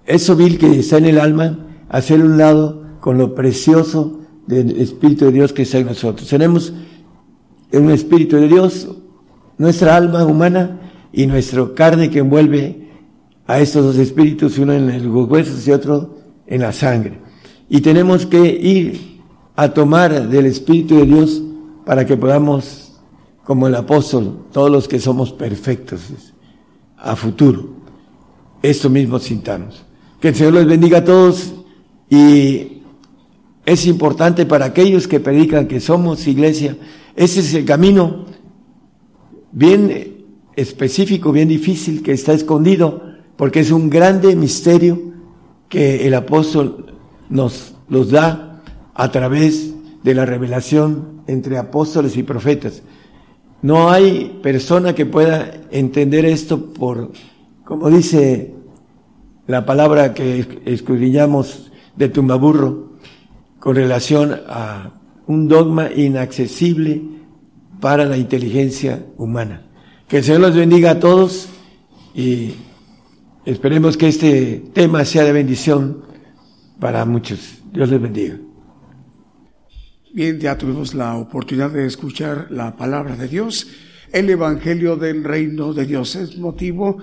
S5: Eso vil que está en el alma, hacer un lado con lo precioso del Espíritu de Dios que está en nosotros. Tenemos un Espíritu de Dios, nuestra alma humana y nuestra carne que envuelve a estos dos espíritus, uno en los huesos y otro en la sangre. Y tenemos que ir a tomar del Espíritu de Dios para que podamos, como el apóstol, todos los que somos perfectos a futuro, esto mismo sintamos. Que el Señor los bendiga a todos y es importante para aquellos que predican que somos iglesia, ese es el camino bien específico, bien difícil, que está escondido, porque es un grande misterio que el apóstol nos los da a través de la revelación entre apóstoles y profetas. No hay persona que pueda entender esto por, como dice la palabra que escudriñamos de tumbaburro, con relación a un dogma inaccesible para la inteligencia humana. Que el Señor los bendiga a todos y esperemos que este tema sea de bendición para muchos. Dios les bendiga.
S2: Bien, ya tuvimos la oportunidad de escuchar la palabra de Dios, el Evangelio del Reino de Dios. Es motivo,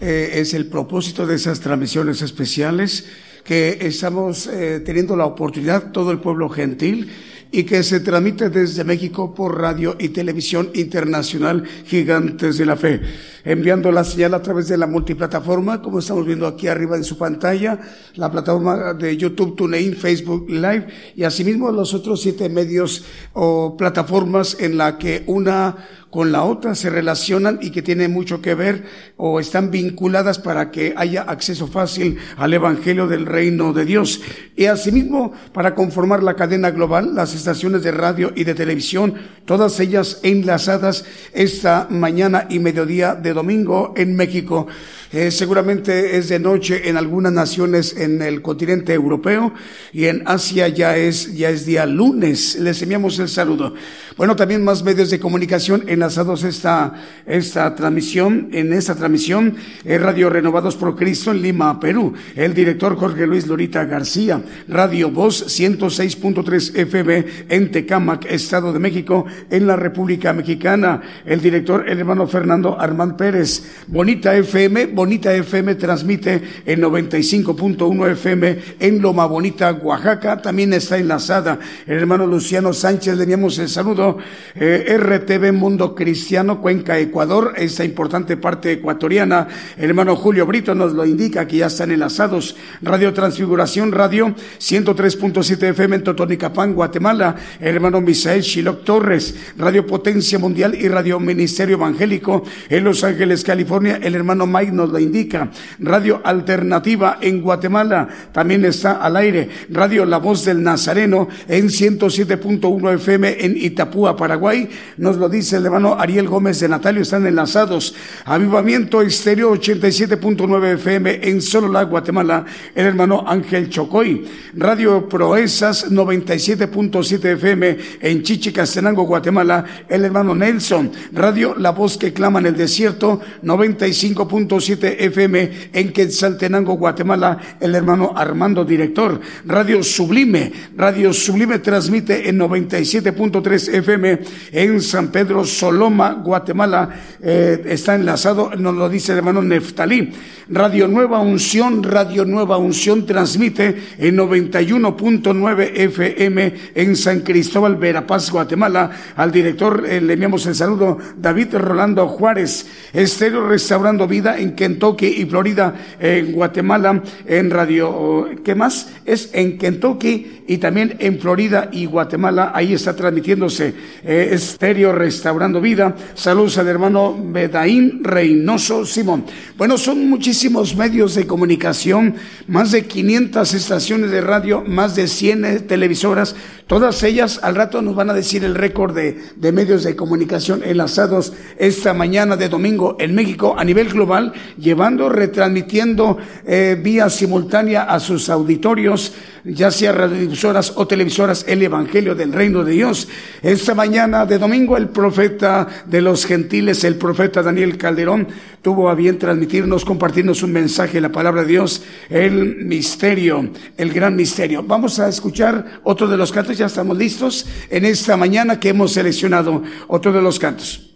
S2: eh, es el propósito de esas transmisiones especiales que estamos eh, teniendo la oportunidad, todo el pueblo gentil, y que se transmite desde México por radio y televisión internacional Gigantes de la Fe, enviando la señal a través de la multiplataforma, como estamos viendo aquí arriba en su pantalla, la plataforma de YouTube, TuneIn, Facebook Live y asimismo los otros siete medios o plataformas en la que una con la otra se relacionan y que tienen mucho que ver o están vinculadas para que haya acceso fácil al Evangelio del Reino de Dios. Y asimismo, para conformar la cadena global, las estaciones de radio y de televisión, todas ellas enlazadas esta mañana y mediodía de domingo en México. Eh, seguramente es de noche en algunas naciones en el continente europeo y en Asia ya es, ya es día lunes. Les enviamos el saludo. Bueno, también más medios de comunicación enlazados esta, esta transmisión, en esta transmisión, eh, Radio Renovados por Cristo en Lima, Perú. El director Jorge Luis Lorita García. Radio Voz 106.3 FM en Tecámac, Estado de México, en la República Mexicana. El director, el hermano Fernando Armán Pérez. Bonita FM, Bonita FM transmite en 95.1 FM en Loma Bonita, Oaxaca. También está enlazada el hermano Luciano Sánchez. Le enviamos el saludo. Eh, RTV Mundo Cristiano, Cuenca, Ecuador. Esta importante parte ecuatoriana. El hermano Julio Brito nos lo indica que ya están enlazados. Radio Transfiguración Radio 103.7 FM en Totonicapán, Guatemala. El hermano Misael Shiloc Torres. Radio Potencia Mundial y Radio Ministerio Evangélico en Los Ángeles, California. El hermano Mike nos lo indica. Radio Alternativa en Guatemala también está al aire. Radio La Voz del Nazareno en 107.1 FM en Itapúa, Paraguay. Nos lo dice el hermano Ariel Gómez de Natalio. Están enlazados. Avivamiento Estéreo 87.9 FM en Solola, Guatemala. El hermano Ángel Chocoy. Radio Proezas 97.7 FM en Chichicastenango, Guatemala. El hermano Nelson. Radio La Voz que clama en el desierto 95.7 FM en Quetzaltenango, Guatemala, el hermano Armando, director. Radio Sublime, Radio Sublime transmite en 97.3 FM en San Pedro Soloma, Guatemala. Eh, está enlazado, nos lo dice el hermano Neftalí. Radio Nueva Unción, Radio Nueva Unción transmite en 91.9 FM en San Cristóbal, Verapaz, Guatemala. Al director eh, le enviamos el saludo, David Rolando Juárez. Estéreo Restaurando Vida en Kentucky y Florida, en Guatemala, en Radio, ¿qué más? Es en Kentucky y también en Florida y Guatemala. Ahí está transmitiéndose eh, Estéreo Restaurando Vida. Saludos al hermano Bedaín Reynoso Simón. Bueno, son muchísimos medios de comunicación, más de 500 estaciones de radio, más de 100 televisoras, todas ellas al rato nos van a decir el récord de, de medios de comunicación enlazados esta mañana de domingo en México a nivel global, llevando, retransmitiendo eh, vía simultánea a sus auditorios ya sea radiodifusoras o televisoras, el Evangelio del Reino de Dios. Esta mañana de domingo el profeta de los gentiles, el profeta Daniel Calderón, tuvo a bien transmitirnos, compartirnos un mensaje, la palabra de Dios, el misterio, el gran misterio. Vamos a escuchar otro de los cantos, ya estamos listos en esta mañana que hemos seleccionado otro de los cantos.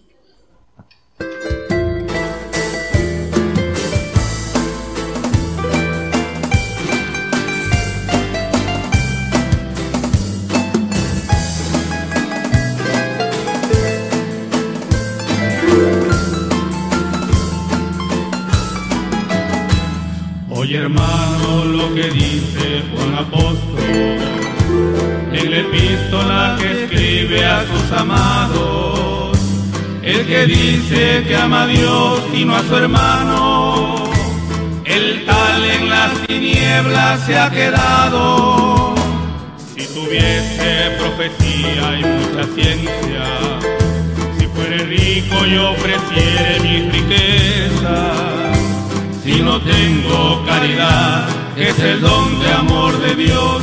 S4: Sus amados. El que dice que ama a Dios y no a su hermano, el tal en las tinieblas se ha quedado. Si tuviese profecía y mucha ciencia, si fuere rico y ofreciere mi riqueza si no tengo caridad, que es el don de amor de Dios,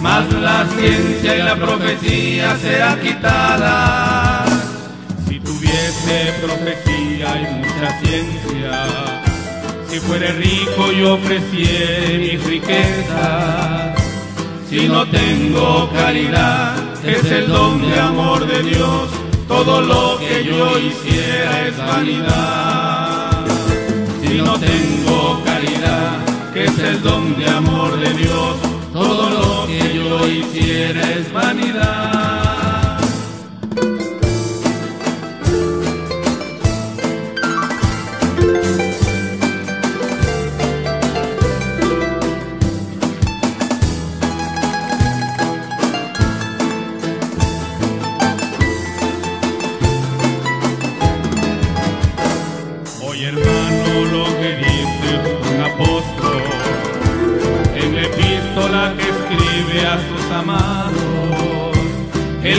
S4: mas la ciencia y la profecía será quitada. Si tuviese profecía y mucha ciencia, si fuere rico y ofreciere mis riquezas, si no tengo caridad, es el don de amor de Dios, todo lo que yo hiciera es vanidad si no tengo caridad, que es el don de amor de Dios, todo lo que yo hiciera es vanidad.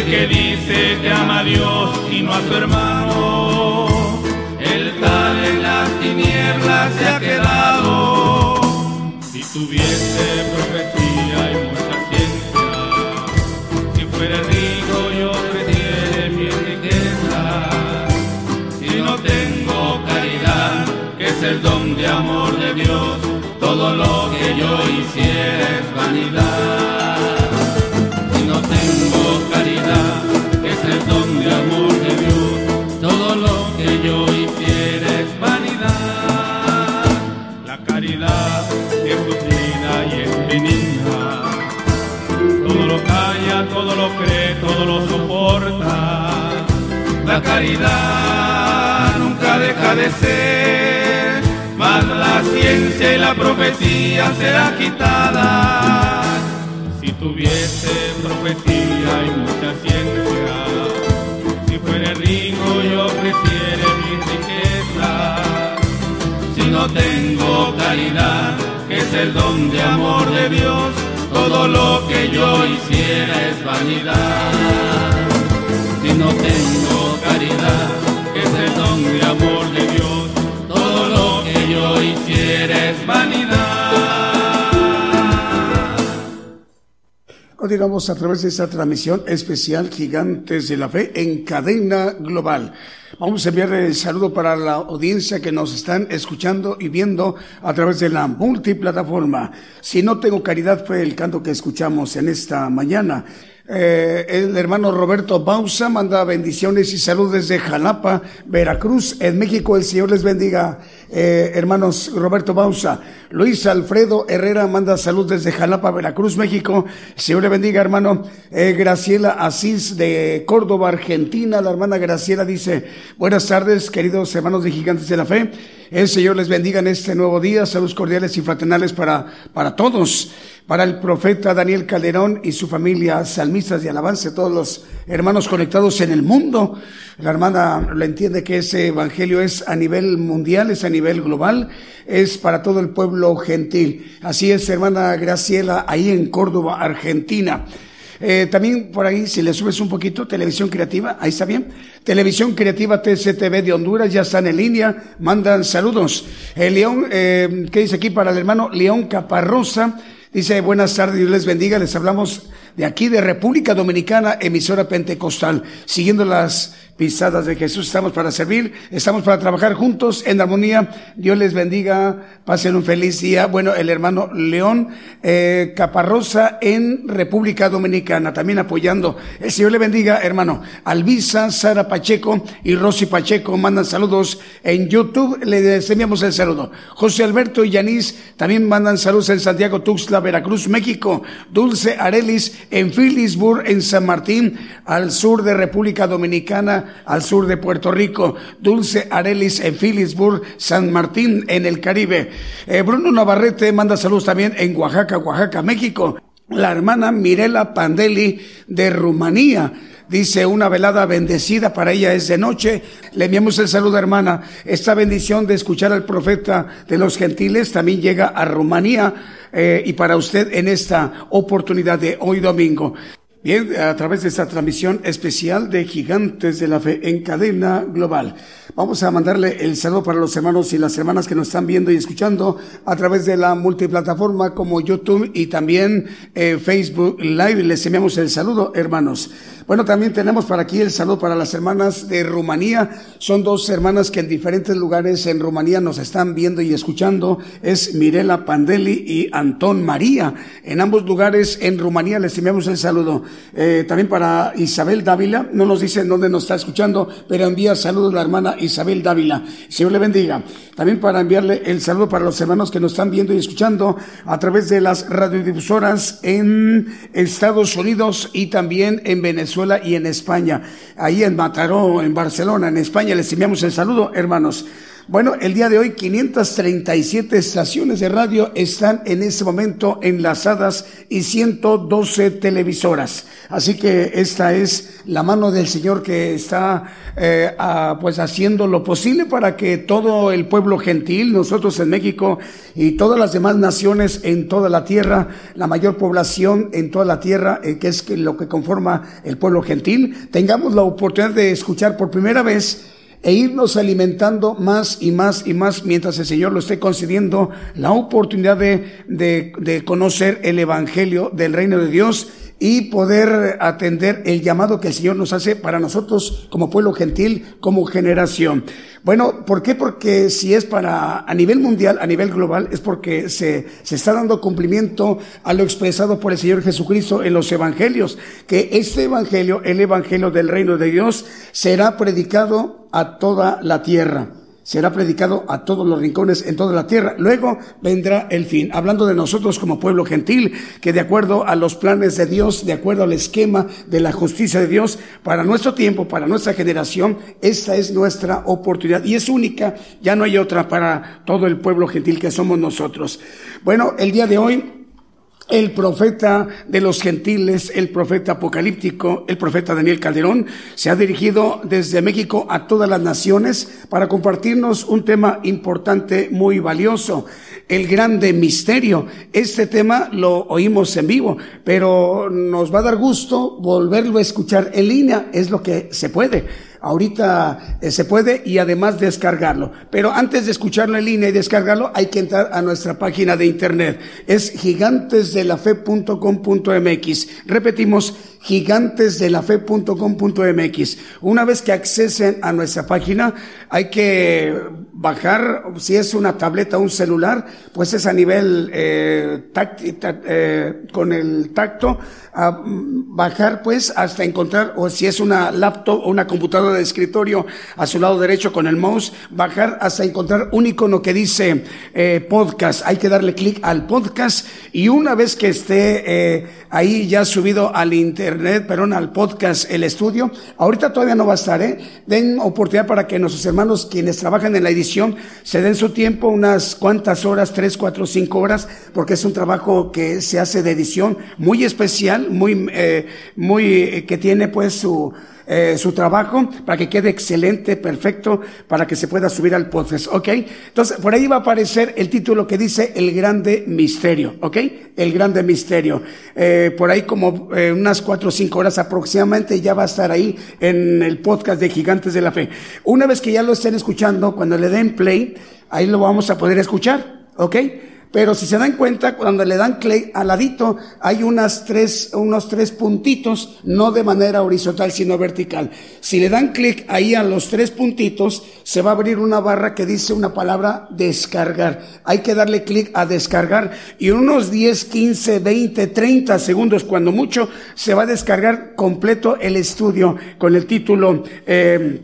S4: Que dice que ama a Dios y no a su hermano, el tal en las tinieblas se ha quedado. Si tuviese profecía y mucha ciencia, si fuera rico yo ofreciera mi riqueza, si no tengo caridad, que es el don de amor de Dios, todo lo que yo hiciera es vanidad caridad, es el don de amor de Dios, todo lo que yo hiciera es vanidad. La caridad es sufrida y es benigna, todo lo calla, todo lo cree, todo lo soporta. La caridad nunca deja de ser, mas la ciencia y la profecía será quitada tuviese profecía y mucha ciencia, si fuera rico y ofreciere mi riqueza, si no tengo caridad, que es el don de amor de Dios, todo lo que yo hiciera es vanidad. Si no tengo caridad, que es el don de amor de Dios, todo lo que yo hiciera es vanidad.
S2: Continuamos a través de esta transmisión especial Gigantes de la Fe en cadena global. Vamos a enviar el saludo para la audiencia que nos están escuchando y viendo a través de la multiplataforma. Si no tengo caridad fue el canto que escuchamos en esta mañana. Eh, el hermano Roberto Bausa manda bendiciones y saludos desde Jalapa, Veracruz, en México. El Señor les bendiga, eh, hermanos Roberto Bausa. Luis Alfredo Herrera manda salud desde Jalapa, Veracruz, México. Señor le bendiga, hermano. Eh, Graciela Asís de Córdoba, Argentina. La hermana Graciela dice, buenas tardes, queridos hermanos de Gigantes de la Fe. El Señor les bendiga en este nuevo día. Saludos cordiales y fraternales para, para todos para el profeta Daniel Calderón y su familia, salmistas de alabanza, todos los hermanos conectados en el mundo. La hermana lo entiende que ese evangelio es a nivel mundial, es a nivel global, es para todo el pueblo gentil. Así es, hermana Graciela, ahí en Córdoba, Argentina. Eh, también por ahí, si le subes un poquito, Televisión Creativa, ahí está bien. Televisión Creativa TCTV de Honduras, ya están en línea, mandan saludos. El León, eh, ¿qué dice aquí para el hermano? León Caparrosa Dice, buenas tardes, Dios les bendiga. Les hablamos de aquí, de República Dominicana, emisora pentecostal, siguiendo las pisadas de Jesús. Estamos para servir, estamos para trabajar juntos en armonía. Dios les bendiga, pasen un feliz día. Bueno, el hermano León eh, Caparrosa en República Dominicana, también apoyando. El Señor le bendiga, hermano. Alvisa, Sara Pacheco y Rosy Pacheco mandan saludos en YouTube. Le enviamos el saludo. José Alberto y Yanis también mandan saludos en Santiago, Tuxtla, Veracruz, México. Dulce Arelis en Phillipsburg, en San Martín, al sur de República Dominicana al sur de Puerto Rico, Dulce Arelis en Phillipsburg, San Martín en el Caribe. Eh, Bruno Navarrete manda saludos también en Oaxaca, Oaxaca, México. La hermana Mirela Pandeli de Rumanía. Dice, una velada bendecida para ella es de noche. Le enviamos el saludo, hermana. Esta bendición de escuchar al profeta de los gentiles también llega a Rumanía eh, y para usted en esta oportunidad de hoy domingo. Bien, a través de esta transmisión especial de Gigantes de la Fe en cadena global. Vamos a mandarle el saludo para los hermanos y las hermanas que nos están viendo y escuchando a través de la multiplataforma como YouTube y también eh, Facebook Live. Les enviamos el saludo, hermanos. Bueno, también tenemos para aquí el saludo para las hermanas de Rumanía. Son dos hermanas que en diferentes lugares en Rumanía nos están viendo y escuchando. Es Mirela Pandeli y Antón María. En ambos lugares en Rumanía les enviamos el saludo. Eh, también para Isabel Dávila. No nos dicen dónde nos está escuchando, pero envía saludos la hermana Isabel Dávila. Señor le bendiga. También para enviarle el saludo para los hermanos que nos están viendo y escuchando a través de las radiodifusoras en Estados Unidos y también en Venezuela y en España. Ahí en Mataró, en Barcelona, en España, les enviamos el saludo, hermanos. Bueno, el día de hoy 537 estaciones de radio están en ese momento enlazadas y 112 televisoras. Así que esta es la mano del Señor que está eh, pues haciendo lo posible para que todo el pueblo gentil, nosotros en México y todas las demás naciones en toda la tierra, la mayor población en toda la tierra, eh, que es lo que conforma el pueblo gentil, tengamos la oportunidad de escuchar por primera vez e irnos alimentando más y más y más mientras el Señor lo esté concediendo la oportunidad de, de, de conocer el Evangelio del reino de Dios y poder atender el llamado que el Señor nos hace para nosotros como pueblo gentil, como generación. Bueno, ¿por qué? Porque si es para a nivel mundial, a nivel global, es porque se, se está dando cumplimiento a lo expresado por el Señor Jesucristo en los evangelios, que este evangelio, el evangelio del reino de Dios, será predicado a toda la tierra será predicado a todos los rincones en toda la tierra. Luego vendrá el fin. Hablando de nosotros como pueblo gentil, que de acuerdo a los planes de Dios, de acuerdo al esquema de la justicia de Dios, para nuestro tiempo, para nuestra generación, esta es nuestra oportunidad y es única, ya no hay otra para todo el pueblo gentil que somos nosotros. Bueno, el día de hoy el profeta de los gentiles, el profeta apocalíptico, el profeta Daniel Calderón, se ha dirigido desde México a todas las naciones para compartirnos un tema importante, muy valioso, el grande misterio. Este tema lo oímos en vivo, pero nos va a dar gusto volverlo a escuchar en línea, es lo que se puede. Ahorita eh, se puede y además descargarlo. Pero antes de escucharlo en línea y descargarlo, hay que entrar a nuestra página de internet. Es gigantesdelafe.com.mx. Repetimos, gigantesdelafe.com.mx. Una vez que accesen a nuestra página, hay que bajar, si es una tableta o un celular, pues es a nivel eh, eh, con el tacto, a bajar pues hasta encontrar, o si es una laptop o una computadora de escritorio a su lado derecho con el mouse, bajar hasta encontrar un icono que dice eh, podcast. Hay que darle clic al podcast y una vez que esté eh, ahí ya subido al internet, perdón, al podcast El Estudio, ahorita todavía no va a estar, ¿eh? Den oportunidad para que nuestros hermanos quienes trabajan en la edición se den su tiempo, unas cuantas horas, tres, cuatro, cinco horas, porque es un trabajo que se hace de edición muy especial, muy, eh, muy, eh, que tiene pues su, eh, su trabajo para que quede excelente, perfecto, para que se pueda subir al podcast, ¿ok? Entonces, por ahí va a aparecer el título que dice El Grande Misterio, ¿ok? El Grande Misterio. Eh, por ahí como eh, unas cuatro o cinco horas aproximadamente ya va a estar ahí en el podcast de Gigantes de la Fe. Una vez que ya lo estén escuchando, cuando le den play, ahí lo vamos a poder escuchar, ¿ok? Pero si se dan cuenta, cuando le dan clic al ladito, hay unas tres, unos tres puntitos, no de manera horizontal, sino vertical. Si le dan clic ahí a los tres puntitos, se va a abrir una barra que dice una palabra descargar. Hay que darle clic a descargar y unos 10, 15, 20, 30 segundos, cuando mucho, se va a descargar completo el estudio con el título, eh,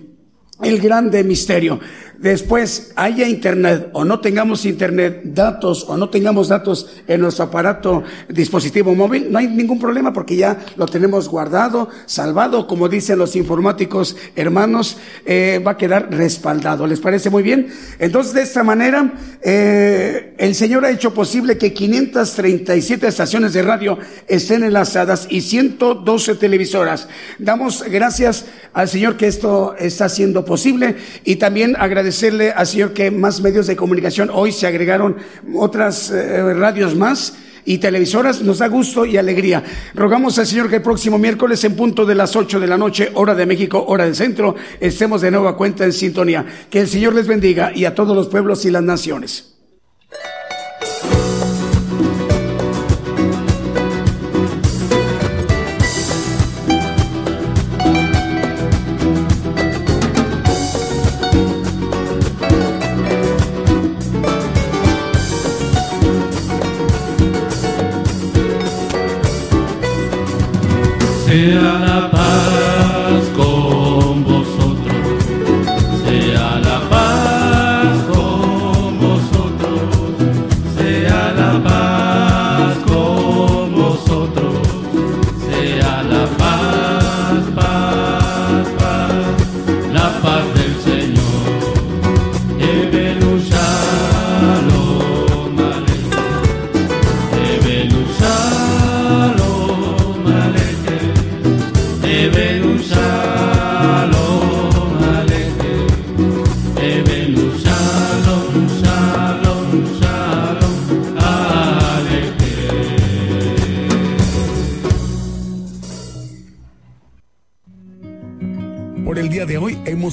S2: el grande misterio después haya internet o no tengamos internet, datos o no tengamos datos en nuestro aparato dispositivo móvil, no hay ningún problema porque ya lo tenemos guardado, salvado, como dicen los informáticos hermanos, eh, va a quedar respaldado. ¿Les parece muy bien? Entonces, de esta manera, eh, el Señor ha hecho posible que 537 estaciones de radio estén enlazadas y 112 televisoras. Damos gracias al Señor que esto está siendo posible y también agradecemos agradecerle al Señor que más medios de comunicación hoy se agregaron otras eh, radios más y televisoras, nos da gusto y alegría. Rogamos al Señor que el próximo miércoles en punto de las 8 de la noche, hora de México, hora del centro, estemos de nueva cuenta en sintonía. Que el Señor les bendiga y a todos los pueblos y las naciones.
S3: Sea